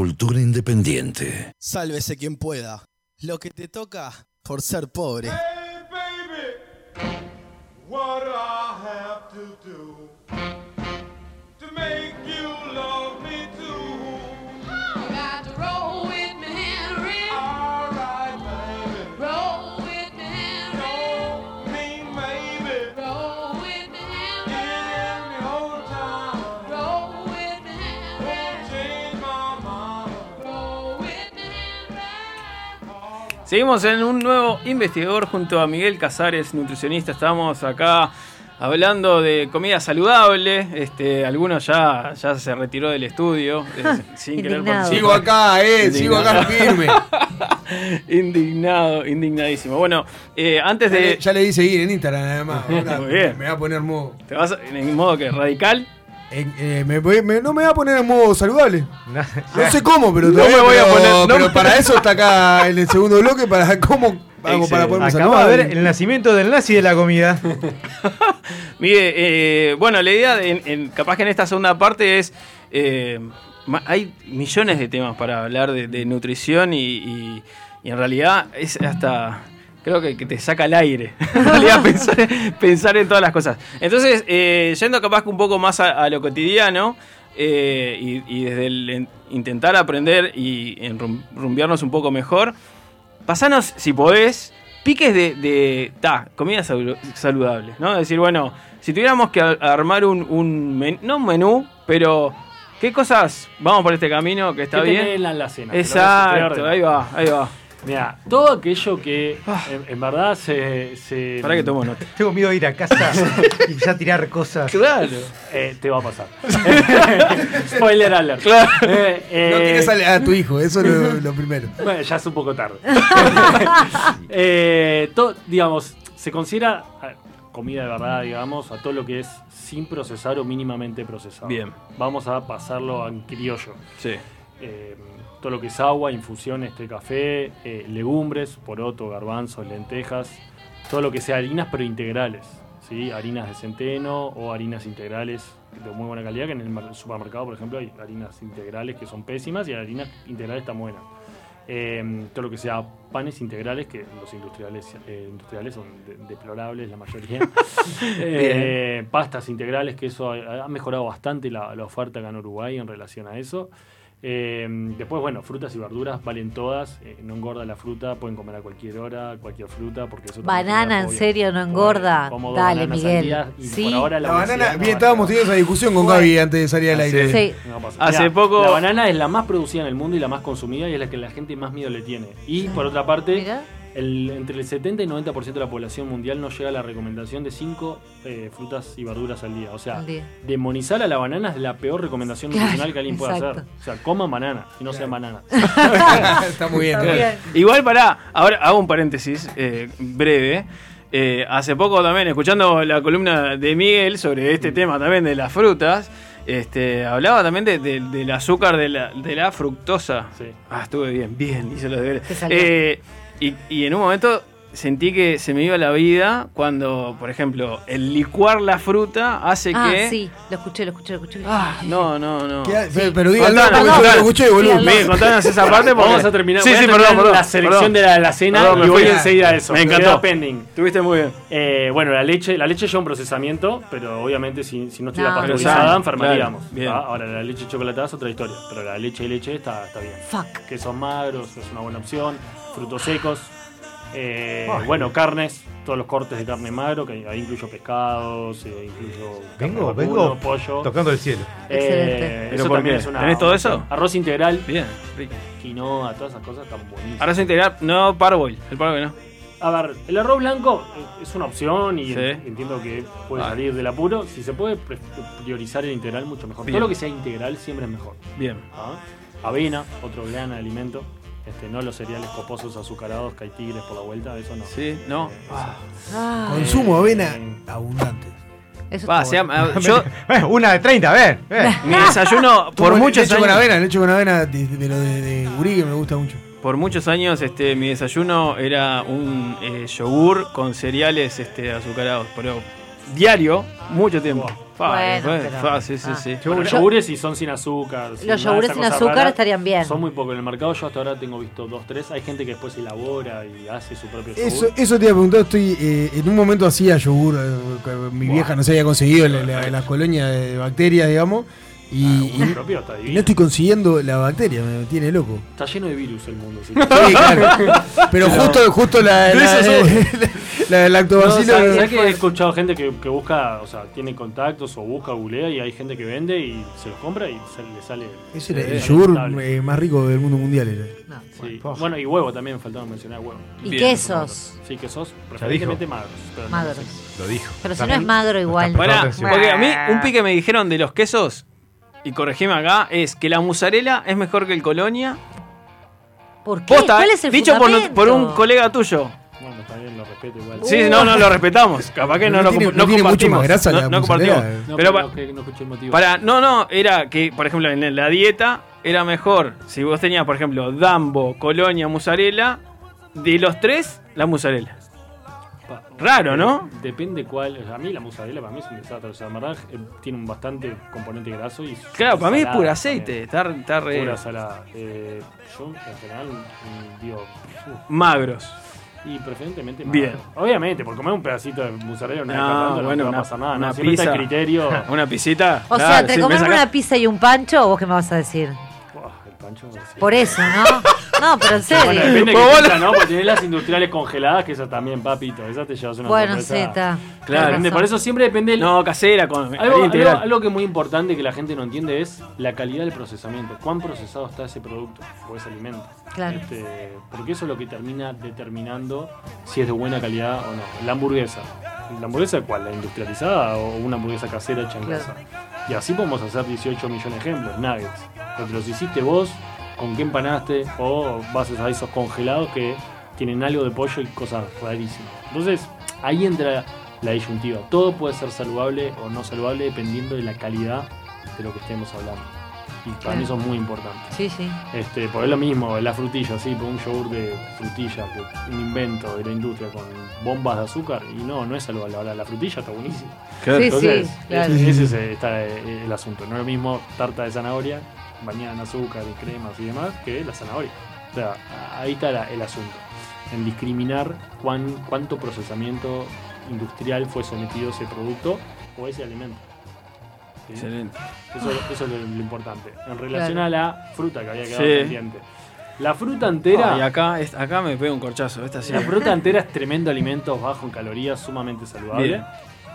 Cultura independiente.
Sálvese quien pueda. Lo que te toca por ser pobre.
What I have to do
Seguimos en un nuevo investigador junto a Miguel Casares, nutricionista. Estamos acá hablando de comida saludable. Este, algunos ya, ya se retiró del estudio. *laughs* eh, sin querer.
Sigo acá, eh, sigo acá firme. *laughs*
Indignado, indignadísimo. Bueno, eh, antes
Ya
de.
le, ya le di seguir en Instagram además. *laughs*
Muy bien.
Me voy a poner modo.
¿Te vas a- en modo que radical?
Eh, me voy- me- no me voy a poner en modo saludable. *laughs*
No,
No sé cómo, pero
No
todavía-
me voy a poner- no
pero
me-
para eso está acá *laughs* en el segundo bloque, para cómo hago para ponerme
Acaba de
saludable.
ver el nacimiento del nazi de la comida. *laughs*
Mire, eh, bueno, la idea, de- en- en- capaz que en esta segunda parte es. eh, hay millones de temas para hablar de, de nutrición y, y- y en realidad es hasta. Creo que, que te saca el aire. *laughs* En realidad, *laughs* pensar, pensar en todas las cosas. Entonces, eh, yendo capaz que un poco más a, a lo cotidiano. eh, y, y desde el en- intentar aprender y rumbearnos un poco mejor, pasanos, si podés, piques de, de ta, comida salu- saludable, ¿no? Decir, bueno, si tuviéramos que armar un, un menú, no un menú, pero ¿qué cosas vamos por este camino que está
¿Qué
bien?
en la alacena? Te lo voy a- te voy a
Exacto, ahí va, ahí va.
Mira, todo aquello que en, en verdad se, se.
Pará que tomo nota.
Tengo miedo de ir a casa *laughs* y empezar a tirar cosas.
Claro.
Eh, te va a pasar. *laughs* Spoiler alert.
Claro.
Eh, eh,
No tienes a, a tu hijo, eso es lo, *laughs* lo primero.
Bueno, ya es un poco tarde. Eh, to- digamos, se considera comida de verdad, digamos, a todo lo que es sin procesar o mínimamente procesado.
Bien.
Vamos a pasarlo en criollo.
Sí.
Todo lo que es agua, infusiones, té, café, eh, legumbres, poroto, garbanzos, lentejas, todo lo que sea harinas pero integrales, ¿sí? harinas de centeno o harinas integrales de muy buena calidad, que en el supermercado, por ejemplo, hay harinas integrales que son pésimas y harinas integrales están buenas. Eh, todo lo que sea panes integrales, que los industriales, eh, industriales son de- deplorables la mayoría. *laughs* Eh, pastas integrales, que eso ha, ha mejorado bastante la, la oferta acá en Uruguay en relación a eso. Eh, después, bueno, frutas y verduras valen todas, eh, no engorda la fruta, pueden comer a cualquier hora, cualquier fruta, porque eso también
Banana, en serio, no engorda.
Como dos
Dale, Miguel.
y
Sí.
por ahora la,
banana,
no
bien, estábamos teniendo esa discusión con Gaby antes de salir al aire.
Sí.
no va a pasar.
Hace
Mirá,
poco-
La banana es la más producida en el mundo y la más consumida y es la que la gente más miedo le tiene. Y por otra parte, el, entre el 70 y 90% de la población mundial no llega a la recomendación de 5 frutas y verduras al día. O sea,
día.
demonizar a la banana es la peor recomendación
Claro,
nutricional que alguien puede
exacto.
hacer. O sea, coman banana y no sean banana. *laughs*
Está muy bien.
Está bien.
Igual para, ahora hago un paréntesis eh, breve. Eh, hace poco también, escuchando la columna de Miguel sobre este tema también de las frutas, este, hablaba también de- de- del azúcar de la, de la fructosa. Ah, estuve bien, bien, hice los deberes. Eh, y, y en un momento sentí que se me iba la vida cuando, por ejemplo, el licuar la fruta hace
Ah,
que...
sí, lo escuché, lo escuché, lo escuché.
Ah, no, no, no.
¿Qué ha- pero-
Contanos,
porque yo
contanos.
lo escuché, boludo.
Miguel, contanos esa parte porque...
Vamos a terminar,
Sí, sí,
terminar
perdón, perdón.
la selección
perdón.
de la, de la cena
Perdón,
y voy enseguida a eso.
Me encantó.
pending.
Estuviste muy bien.
Eh, bueno, la leche, la leche lleva un procesamiento, pero obviamente si, si no estuviera
No.
pasteurizada enfermaríamos.
claro.
Ahora la leche chocolatada es otra historia, pero la leche y leche está, está bien.
Fuck.
Quesos magros es una buena opción, frutos secos. Eh, bueno, carnes, todos los cortes de carne magro, que ahí incluyo pescados, eh, incluyo carne
Vengo,
vacuno,
vengo
pollo.
tocando el cielo.
Eh,
¿Pero
eso
por
también es una
¿Tenés todo eso?
Arroz integral,
Bien, rico.
quinoa, todas esas cosas están buenísimas.
Arroz integral, no parboil. El parboil no.
A ver, el arroz blanco eh, es una opción y
Sí.
entiendo que puede
Ah.
salir del apuro. Si se puede priorizar el integral, mucho mejor.
Bien.
Todo lo que sea integral siempre es mejor.
Bien.
¿ah? Avena, otro gran alimento. Este, no los cereales coposos azucarados que hay tigres por la vuelta, eso no.
Sí, no.
Eh, eso.
Ay,
Consumo avena abundante.
eso
Va,
está
se
bueno.
llama- yo, *laughs*
Eh, una de 30, a ver. eh. *laughs*
mi desayuno, *laughs* por muchos
leche con
años.
avena, leche con avena, de- de- de, de gurí que me gusta mucho.
Por muchos años, este, mi desayuno era un eh, yogur con cereales este, azucarados, pero diario, mucho tiempo. Fa,
Bueno, pero-
fa, sí, sí,
ah.
sí.
Bueno,
Yo-
yogures si son sin azúcar. sin
Los yogures sin azúcar
rara,
estarían bien.
Son muy pocos en el mercado. Yo hasta ahora tengo visto dos, tres. Hay gente que después elabora y hace su propio yogur.
Eso, eso te iba a preguntar, estoy eh, en un momento hacía yogur, eh, mi vieja no se había conseguido la, la- la colonia de bacterias, digamos, y,
divino.
no estoy consiguiendo la bacteria, me tiene loco.
Está lleno de virus el mundo. sí.
Sí, claro. *laughs* Pero justo, justo la, *laughs* *laughs* la, la, la
No,
lactobacilo.
¿sabes- sabes que he escuchado gente que, que busca, o sea, tiene contactos o busca, googlea y hay gente que vende y se los compra y se le sale.
Ese era
se le
el yogur eh, más rico del mundo mundial. Era.
No.
Sí. Bueno, y huevo también, faltaba mencionar huevo.
Y
Bien.
quesos.
Sí, quesos, preferentemente magros. pero no
Magros.
sé.
Lo dijo.
Pero si no es magro igual.
Atención.
porque a mí un pique me dijeron de los quesos, y corregime acá, es que la mozzarella es mejor que el colonia.
¿Por qué?
Posta,
¿Cuál es el
dicho por, un colega tuyo.
Bueno, también lo respeto igual.
Sí, no, no, lo respetamos. *laughs* Capaz que no,
No
lo
tiene- no
no
tiene mucho
compartimos.
más grasa
no,
la
no compartimos.
No,
pero
pero
pa-
no, que no escuché el motivo.
para, no, no, era que, por ejemplo, en la dieta era mejor. Si vos tenías, por ejemplo, Dambo, Colonia, mozzarella, de los tres, la mozzarella. Raro, ¿no?
Depende cuál. o sea, a mí la mozzarella para mí es un desastre. O sea, en verdad eh, tiene un bastante componente graso y.
Claro, para mí es pura aceite. Está, está re.
Pura salada. Eh, yo en general mm, digo. uf,
Magros.
y preferentemente
Bien.
magro. Obviamente, por comer un pedacito de mozzarella
No, bueno,
no va
una-
a pasar nada.
una
¿no? Siempre está el
pizza.
criterio. *laughs*
Una pisita.
O sea, entre
sí,
comer una pizza y un pancho, ¿vos qué me vas a decir?
Buah, el pancho. sí.
Por eso, ¿no? *laughs* No, pero en serio.
Bueno, depende de qué pizza, ¿no? Porque tenés las industriales congeladas, que esas también, papito. Esas te llevas una
Bueno,
sorpresa.
sí, está.
Claro.
Depende, por eso siempre depende. del-
No, casera, con
Algo, que es muy importante que la gente no entiende es la calidad del procesamiento. ¿Cuán procesado está ese producto o ese alimento?
Claro.
Este, porque eso es lo que termina determinando si es de buena calidad o no. La hamburguesa. ¿La hamburguesa cuál? ¿La industrializada o una hamburguesa casera hecha en
Claro.
casa? Y así podemos hacer 18 millones de ejemplos. Nuggets. Pero te los hiciste vos, con qué empanaste, o vas a esos congelados que tienen algo de pollo y cosas rarísimas. Entonces, ahí entra la disyuntiva. Todo puede ser saludable o no saludable dependiendo de la calidad de lo que estemos hablando. Y para
Claro.
mí eso es muy importante.
Sí, sí.
Este, por lo mismo, la frutilla, sí, por un yogur de frutilla, que un invento de la industria con bombas de azúcar, y no, no es saludable. Ahora, la frutilla está buenísima.
Claro. Sí,
Entonces,
sí, claro.
ese, ese está el, el asunto. No es lo mismo tarta de zanahoria, bañada en azúcar y cremas y demás, que la zanahoria. O sea, ahí está la- el asunto. En discriminar cuán, cuánto procesamiento industrial fue sometido ese producto o ese alimento. ¿Sí?
Excelente.
Eso, eso es lo, lo importante. En relación
Claro.
a la fruta que había quedado
Sí.
pendiente. La fruta entera.
Ah, y acá, acá me pega un corchazo. Esta sí.
La fruta entera es tremendo alimento, bajo en calorías, sumamente saludable.
Bien.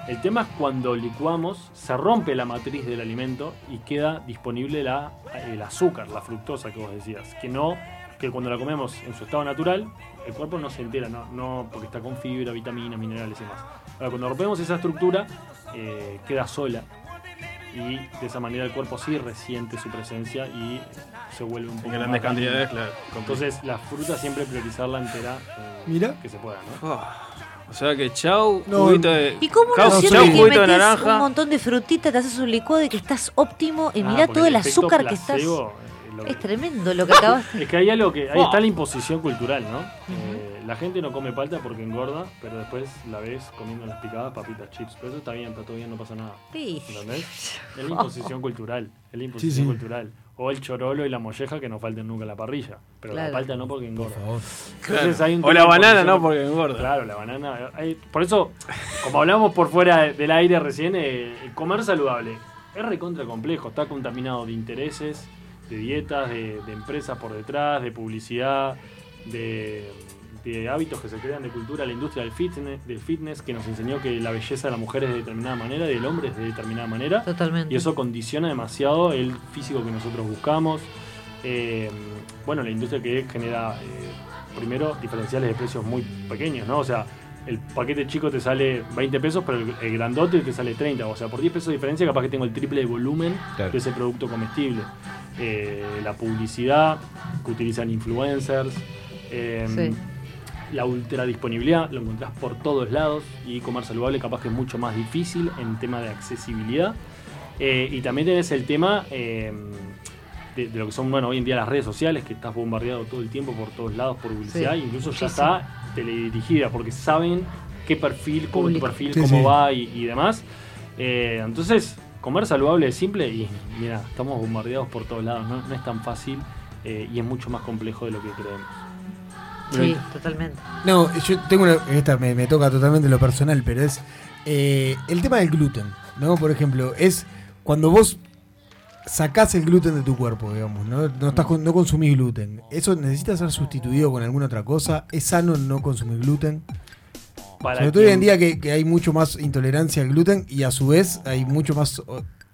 El tema es cuando licuamos, se rompe la matriz del alimento y queda disponible la, el azúcar, la fructosa que vos decías. Que no, que cuando la comemos en su estado natural, el cuerpo no se entera, no, no porque está con fibra, vitaminas, minerales y demás. Ahora, cuando rompemos esa estructura, eh, queda sola. Y de esa manera el cuerpo sí resiente su presencia y se vuelve un poco
grandes
más
cantidades, claro.
Entonces, la fruta siempre priorizarla entera eh,
Mira.
que se pueda, ¿no?
O sea que chau,
No,
juguito de.
¿Y cómo
chau,
no
chau,
sientes que
juguito de
metes
naranja.
un montón de frutita, te haces un licuado y que estás óptimo y
Ah,
mirá todo el azúcar que estás...
eh,
Es tremendo lo que acabas... *laughs*
Es que hay algo que. Ahí
Oh.
está la imposición cultural, ¿no? Eh, la gente no come palta porque engorda, pero después la ves comiendo las picadas papitas chips. Pero eso está bien, está todo bien, no pasa nada.
Sí.
¿Entendés? Es la *laughs* imposición cultural. Es la imposición
sí.
cultural. O el chorolo y la molleja que no falten nunca en la parrilla. Pero
Claro.
la palta no porque engorda.
Claro.
hay un
O la banana no porque engorda.
Claro, la banana. hay- por eso, como hablamos por fuera de- del aire recién, eh, el comer saludable es recontra complejo. Está contaminado de intereses, de dietas, de, de empresas por detrás, de publicidad, de, de hábitos que se crean de cultura, la industria del fitness, del fitness que nos enseñó que la belleza de la mujer es de determinada manera y del hombre es de determinada manera.
Totalmente.
Y eso condiciona demasiado el físico que nosotros buscamos. Eh, bueno, la industria que genera, eh, primero, diferenciales de precios muy pequeños, ¿no? O sea, el paquete chico te sale 20 pesos, pero el, el grandote te sale 30. O sea, por 10 pesos de diferencia, capaz que tengo el triple de volumen
Claro.
de ese producto comestible. Eh, la publicidad que utilizan influencers. eh,
Sí.
La ultra disponibilidad, lo encontrás por todos lados y comer saludable capaz que es mucho más difícil en tema de accesibilidad. Eh, y también tenés el tema eh, de, de lo que son, bueno, hoy en día las redes sociales, que estás bombardeado todo el tiempo por todos lados por publicidad,
Sí,
incluso ya está teledirigida, porque saben qué perfil, cómo tu perfil,
Sí,
cómo
sí.
va y, y demás. Eh, entonces, comer saludable es simple y mira, estamos bombardeados por todos lados, no, no es tan fácil eh, y es mucho más complejo de lo que creemos.
Sí, totalmente.
No, yo tengo una. Esta me, me toca totalmente lo personal, pero es. eh, el tema del gluten, ¿no? Por ejemplo, es cuando vos sacás el gluten de tu cuerpo, digamos, ¿no? No, estás con- no consumís gluten. ¿Eso necesita ser sustituido con alguna otra cosa? ¿Es sano no consumir gluten?
Para
Sobre todo hoy en día que, que hay mucho más intolerancia al gluten y a su vez hay mucho más,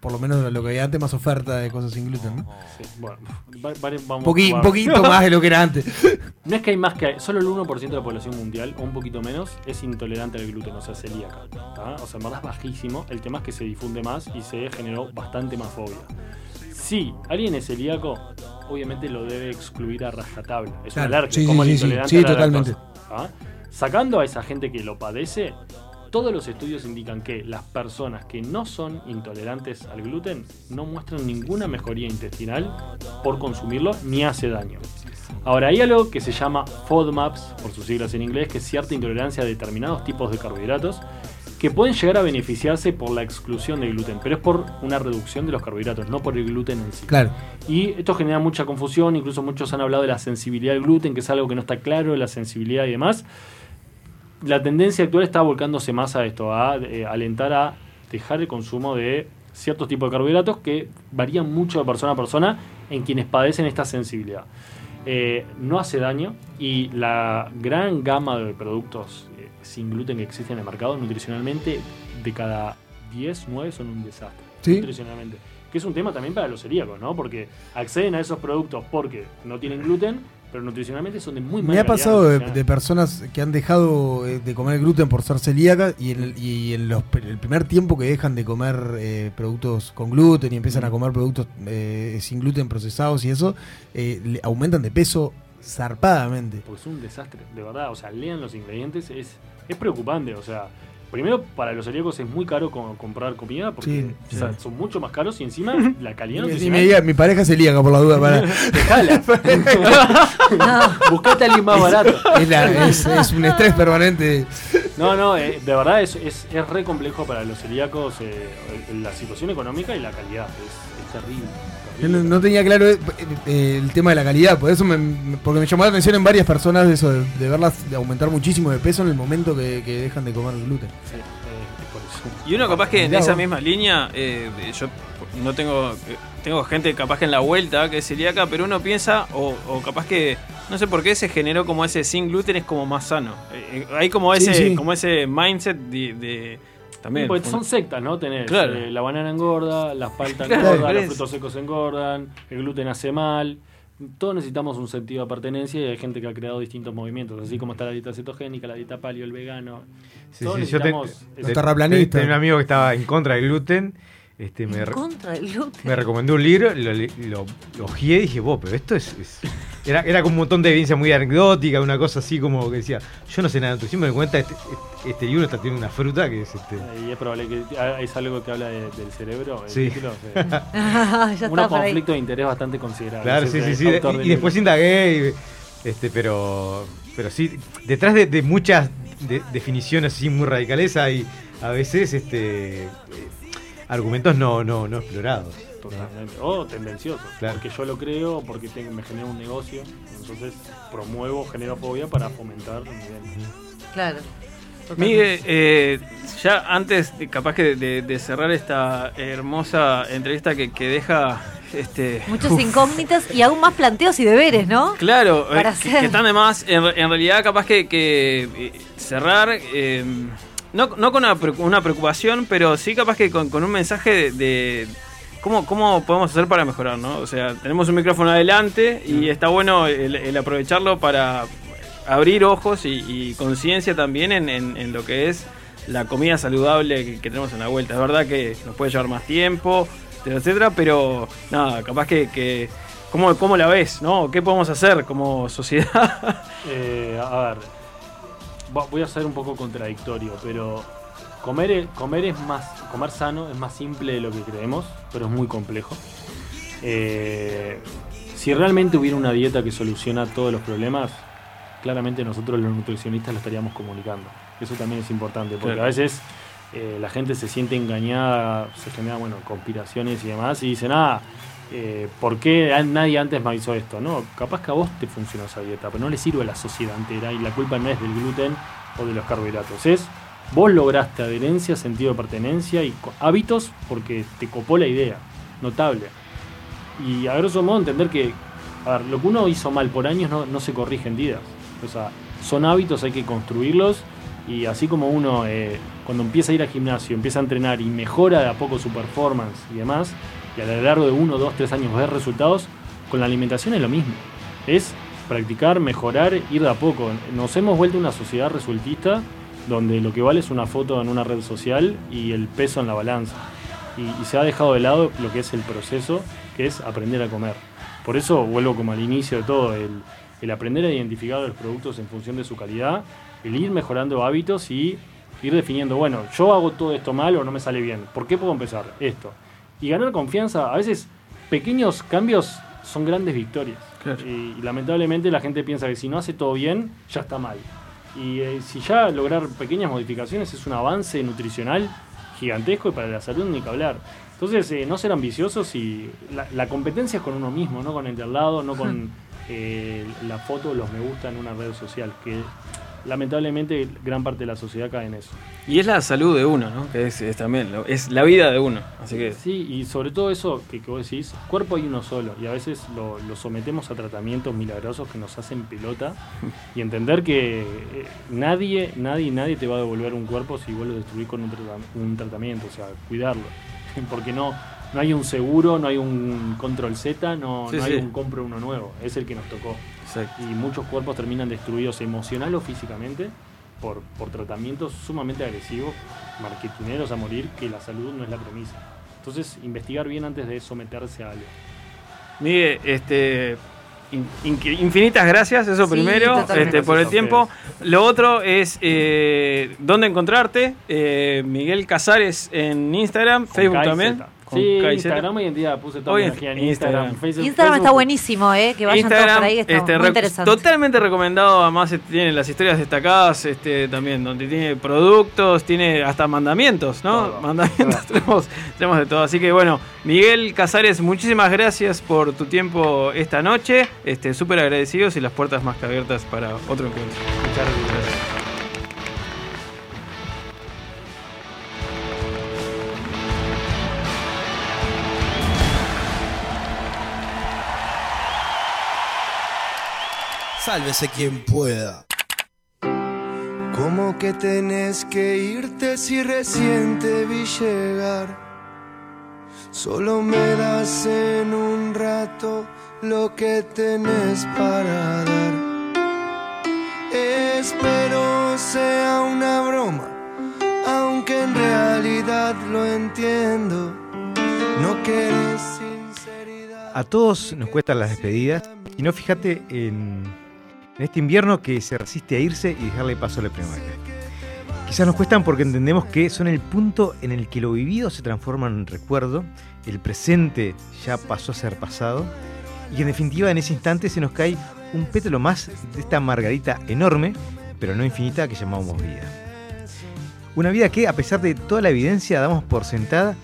por lo menos lo que había antes, más oferta de cosas sin gluten, ¿no?
Sí, bueno, va- va- vamos
Poqui- un poquito *laughs* más de lo que era antes.
No es que hay más que solo el 1% de la población mundial, o un poquito menos, es intolerante al gluten, o sea, celíaca. ¿tá? O sea, en verdad es bajísimo. El tema es que se difunde más y se generó bastante más fobia. Si alguien es celíaco, obviamente lo debe excluir a rajatabla. Es
Claro,
una alergia,
sí,
como
sí,
el intolerante
sí,
a la
totalmente.
Sacando a esa gente que lo padece, todos los estudios indican que las personas que no son intolerantes al gluten no muestran ninguna mejoría intestinal por consumirlo ni hace daño. Ahora, hay algo que se llama FODMAPs, por sus siglas en inglés, que es cierta intolerancia a determinados tipos de carbohidratos que pueden llegar a beneficiarse por la exclusión del gluten, pero es por una reducción de los carbohidratos, no por el gluten en sí.
Claro.
Y esto genera mucha confusión, incluso muchos han hablado de la sensibilidad al gluten, que es algo que no está claro, la sensibilidad y demás. La tendencia actual está volcándose más a esto, a eh, alentar a dejar el consumo de ciertos tipos de carbohidratos que varían mucho de persona a persona en quienes padecen esta sensibilidad. Eh, no hace daño y la gran gama de productos eh, sin gluten que existen en el mercado nutricionalmente de cada 10, 9 son un desastre.
Sí.
Nutricionalmente. Que es un tema también para los celíacos, ¿no? Porque acceden a esos productos porque no tienen gluten, pero nutricionalmente son de muy mala
Me ha pasado de, personas que han dejado eh, de comer gluten por ser celíacas y en el, y en los, el primer tiempo que dejan de comer eh, productos con gluten y empiezan a comer productos eh, sin gluten procesados y eso, eh, le aumentan de peso zarpadamente.
Porque es un desastre, de verdad. O sea, lean los ingredientes, es, es preocupante. O sea, primero para los celíacos es muy caro co- comprar comida porque
Sí,
o sea,
sí.
son mucho más caros y encima *laughs* la calidad
Y me diga, mi pareja es celíaca por la duda. Para. *laughs*
Dejala. *laughs* Buscate a alguien más barato.
Es, la- es- es un estrés permanente.
No, no, eh, de verdad es, es, es re complejo para los celíacos eh, la situación económica y la calidad. Es, es terrible.
Yo no, no tenía claro eh, eh, el tema de la calidad, por eso me, me- porque me llamó la atención en varias personas de eso, de, de verlas de aumentar muchísimo de peso en el momento que, que dejan de comer gluten.
Y uno capaz que en
Mirá
esa
vos.
misma línea, eh, yo no tengo, eh, tengo gente capaz que en la vuelta que es celíaca, pero uno piensa, o, o capaz que, no sé por qué se generó como ese sin gluten es como más sano. Eh, eh, hay como
Sí,
ese,
sí.
como ese mindset de, de- también.
Pues son sectas, ¿no? Tenés
Claro.
eh, la banana engorda, la palta
Claro,
engorda,
por
los frutos secos engordan, el gluten hace mal. Todos necesitamos un sentido de pertenencia y hay gente que ha creado distintos movimientos, así como está la dieta cetogénica, la dieta paleo, el vegano.
Sí,
Todos
sí, yo te-
necesitamos
te-
ese-
te- Tenía un amigo que estaba en contra del gluten. Este, me, re-
contra del gluten.
me recomendó un libro, lo, le- lo, lo ojeé y dije, vos, pero esto es. es-". Era, era como un montón de evidencia muy anecdótica, una cosa así como que decía, yo no sé nada de nutrición, me doy cuenta, este, este libro está tiene una fruta que es este.
Y es probable que ah, es algo que habla de- del cerebro. el
Sí.
título, *laughs*
está
Un conflicto de interés bastante considerable.
Claro, sí, sí,
el
sí. Y, después indagué, y, este, pero, pero sí, detrás de, de muchas de- definiciones así muy radicales hay a veces este, eh, argumentos no, no, no explorados.
Totalmente. O tendenciosos.
Claro.
Porque yo lo creo, porque tengo- me genera un negocio. Entonces promuevo generofobia para fomentar mi.
Claro.
Miguel, eh, ya antes, de- capaz que de, de cerrar esta hermosa entrevista que, que deja este
Muchas
uf,
incógnitas y aún más planteos y deberes, ¿no?
Claro, eh,
Para
que,
hacer.
que están de más. En realidad, capaz que, que, eh, cerrar, eh, no, no con una, preocu- una preocupación, pero sí capaz que con, con un mensaje de, de cómo, cómo podemos hacer para mejorar, ¿no? O sea, tenemos un micrófono adelante y está bueno el, el aprovecharlo para abrir ojos y, y conciencia también en, en- en lo que es la comida saludable que, que tenemos en la vuelta. Es verdad que nos puede llevar más tiempo, etcétera, etcétera, pero nada, capaz que... que ¿Cómo, ¿Cómo la ves? ¿no? ¿Qué podemos hacer como sociedad? *laughs*
Eh, a ver, voy a ser un poco contradictorio, pero comer, comer es más, comer sano es más simple de lo que creemos, pero es muy complejo. Eh, si realmente hubiera una dieta que soluciona todos los problemas, claramente nosotros los nutricionistas lo estaríamos comunicando. Eso también es importante, porque
Claro.
a veces eh, la gente se siente engañada, se generan bueno, conspiraciones y demás, y dicen, ah, eh, ¿por qué nadie antes me avisó esto? No, capaz que a vos te funciona esa dieta, pero no le sirve a la sociedad entera y la culpa no es del gluten o de los carbohidratos, es vos lograste adherencia, sentido de pertenencia y hábitos porque te copó la idea, notable. Y a grosso modo entender que, a ver, lo que uno hizo mal por años no, no se corrige en días. O sea, son hábitos, hay que construirlos. Y así como uno, eh, cuando empieza a ir al gimnasio, empieza a entrenar y mejora de a poco su performance y demás, y a lo largo de uno, dos, tres años ver resultados, con la alimentación es lo mismo. Es practicar, mejorar, ir de a poco. Nos hemos vuelto una sociedad resultista donde lo que vale es una foto en una red social y el peso en la balanza. Y, y se ha dejado de lado lo que es el proceso, que es aprender a comer. Por eso vuelvo como al inicio de todo, el, el aprender a identificar los productos en función de su calidad, el ir mejorando hábitos y ir definiendo, bueno, yo hago todo esto mal o no me sale bien, ¿por qué puedo empezar esto? Y ganar confianza, a veces pequeños cambios son grandes victorias. Y, y lamentablemente la gente piensa que si no hace todo bien, ya está mal. Y eh, si ya lograr pequeñas modificaciones es un avance nutricional gigantesco y para la salud ni que hablar. Entonces, eh, no ser ambiciosos y la, la competencia es con uno mismo, no con el de al lado, no con *laughs* eh, la foto los me gusta en una red social. Que lamentablemente gran parte de la sociedad cae en eso.
Y es la salud de uno, ¿no? Que es, es también, es la vida de uno. Así que
Sí, y sobre todo eso que, que vos decís, cuerpo hay uno solo, y a veces lo, lo sometemos a tratamientos milagrosos que nos hacen pelota, *laughs* y entender que eh, nadie, nadie, nadie te va a devolver un cuerpo si vos lo destruís con un, trata- un tratamiento, o sea, cuidarlo. *laughs* Porque no, no hay un seguro, no hay un control Z, no,
Sí,
no hay
sí.
un compro uno nuevo, es el que nos tocó. Y muchos cuerpos terminan destruidos emocional o físicamente por, por tratamientos sumamente agresivos, marketineros a morir, que la salud no es la premisa. Entonces, investigar bien antes de someterse a algo.
Miguel, este, in- in- infinitas gracias, eso
Sí,
primero, este, por el tiempo. Lo otro es eh, dónde encontrarte. Eh, Miguel Casares en Instagram, Facebook también.
Sí. Instagram hoy en día puse toda
Hoy
mi
en-
energía en
Instagram.
Instagram, Facebook.
Instagram está buenísimo, ¿eh? Que vayan todos por ahí, está
este,
muy interesante.
totalmente recomendado. Además, tiene las historias destacadas este, también, donde tiene productos, tiene hasta mandamientos, ¿no? mandamientos, *laughs* tenemos, tenemos de todo. Así que bueno, Miguel Casares, muchísimas gracias por tu tiempo esta noche. Este, Súper agradecidos y las puertas más que abiertas para otro encuentro. Muchas gracias.
Sálvese quien pueda.
¿Cómo que tenés que irte si recién te vi llegar? Solo me das en un rato lo que tenés para dar. Espero sea una broma, aunque en realidad lo entiendo. No querés sinceridad.
A todos nos cuestan las despedidas. Y no fíjate en, en este invierno que se resiste a irse y dejarle paso a la primavera. Quizás nos cuestan porque entendemos que son el punto en el que lo vivido se transforma en recuerdo, el presente ya pasó a ser pasado, y en definitiva en ese instante se nos cae un pétalo más de esta margarita enorme, pero no infinita, que llamamos vida. Una vida que, a pesar de toda la evidencia, damos por sentada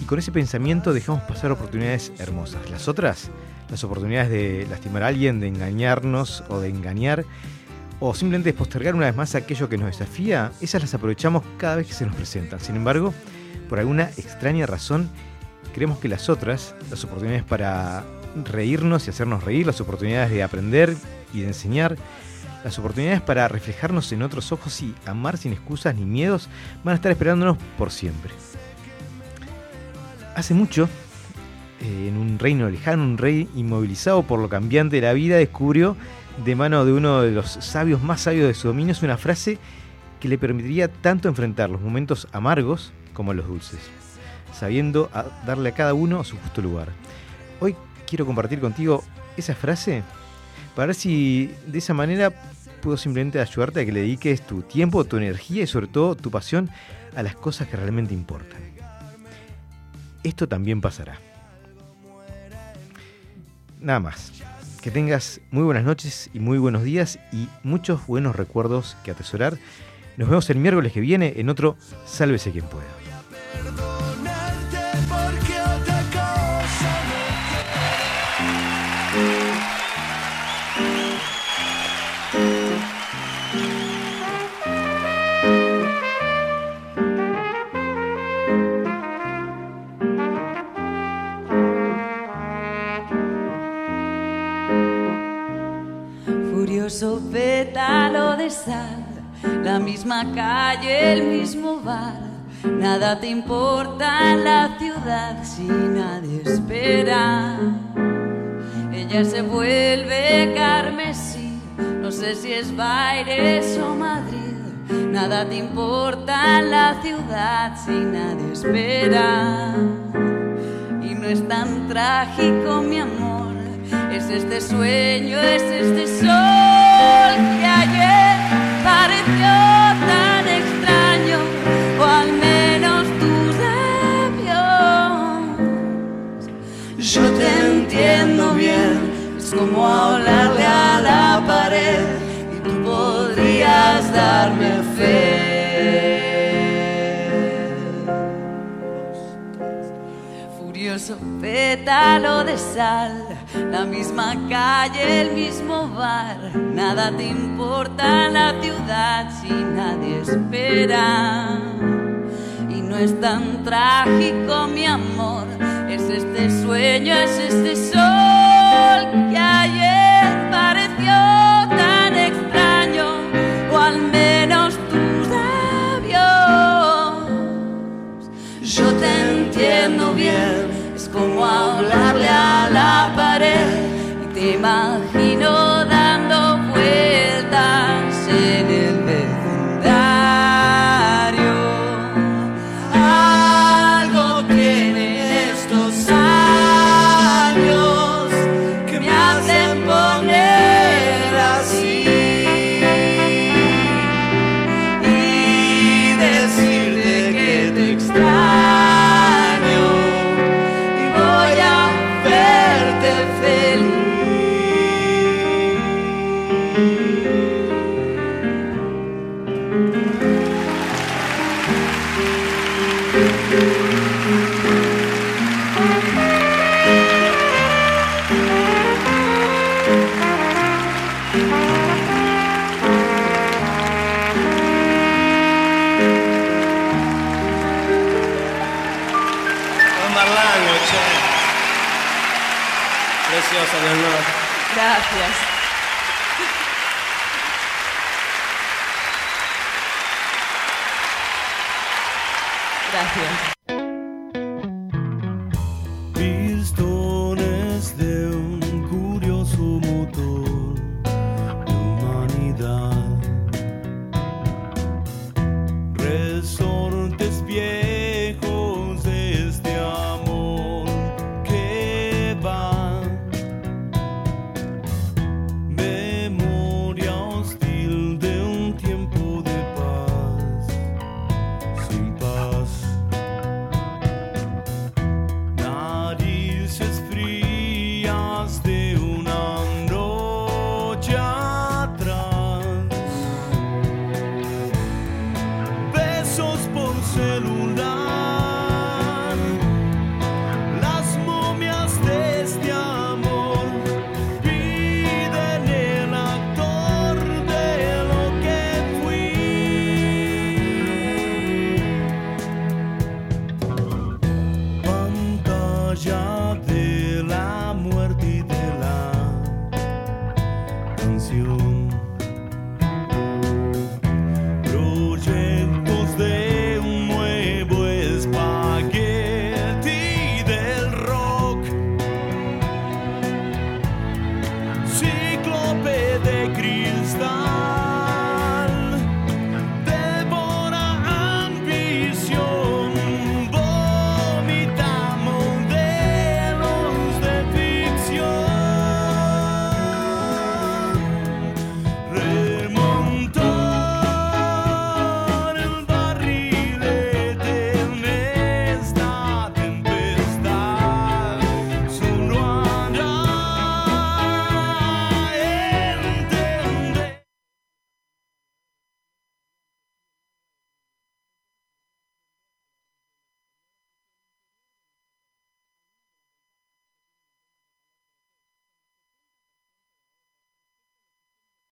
y con ese pensamiento dejamos pasar oportunidades hermosas. Las otras, las oportunidades de lastimar a alguien, de engañarnos o de engañar, o simplemente postergar una vez más aquello que nos desafía, esas las aprovechamos cada vez que se nos presentan. Sin embargo, por alguna extraña razón, creemos que las otras, las oportunidades para reírnos y hacernos reír, las oportunidades de aprender y de enseñar, las oportunidades para reflejarnos en otros ojos y amar sin excusas ni miedos, van a estar esperándonos por siempre. Hace mucho, eh, en un reino lejano, un rey inmovilizado por lo cambiante de la vida, descubrió de mano de uno de los sabios más sabios de su dominio una frase que le permitiría tanto enfrentar los momentos amargos como los dulces, sabiendo darle a cada uno su justo lugar. Hoy quiero compartir contigo esa frase para ver si de esa manera puedo simplemente ayudarte a que le dediques tu tiempo, tu energía y sobre todo tu pasión a las cosas que realmente importan. Esto también pasará. Nada más. Que tengas muy buenas noches y muy buenos días y muchos buenos recuerdos que atesorar. Nos vemos el miércoles que viene en otro Sálvese quien pueda.
Misma calle, el mismo bar. Nada te importa la ciudad si nadie espera. Ella se vuelve carmesí, no sé si es Baires o Madrid. Nada te importa la ciudad si nadie espera. Y no es tan trágico, mi amor. Es este sueño, es este sol que ayer Yo te entiendo bien, es como hablarle a la pared y tú podrías darme fe. Furioso pétalo de sal, la misma calle, el mismo bar. Nada te importa la ciudad si nadie espera. Y no es tan trágico, mi amor, es este sueño, es este sol que ayer pareció tan extraño, o al menos tus labios. Yo te entiendo bien, es como hablarle a la pared y te imagino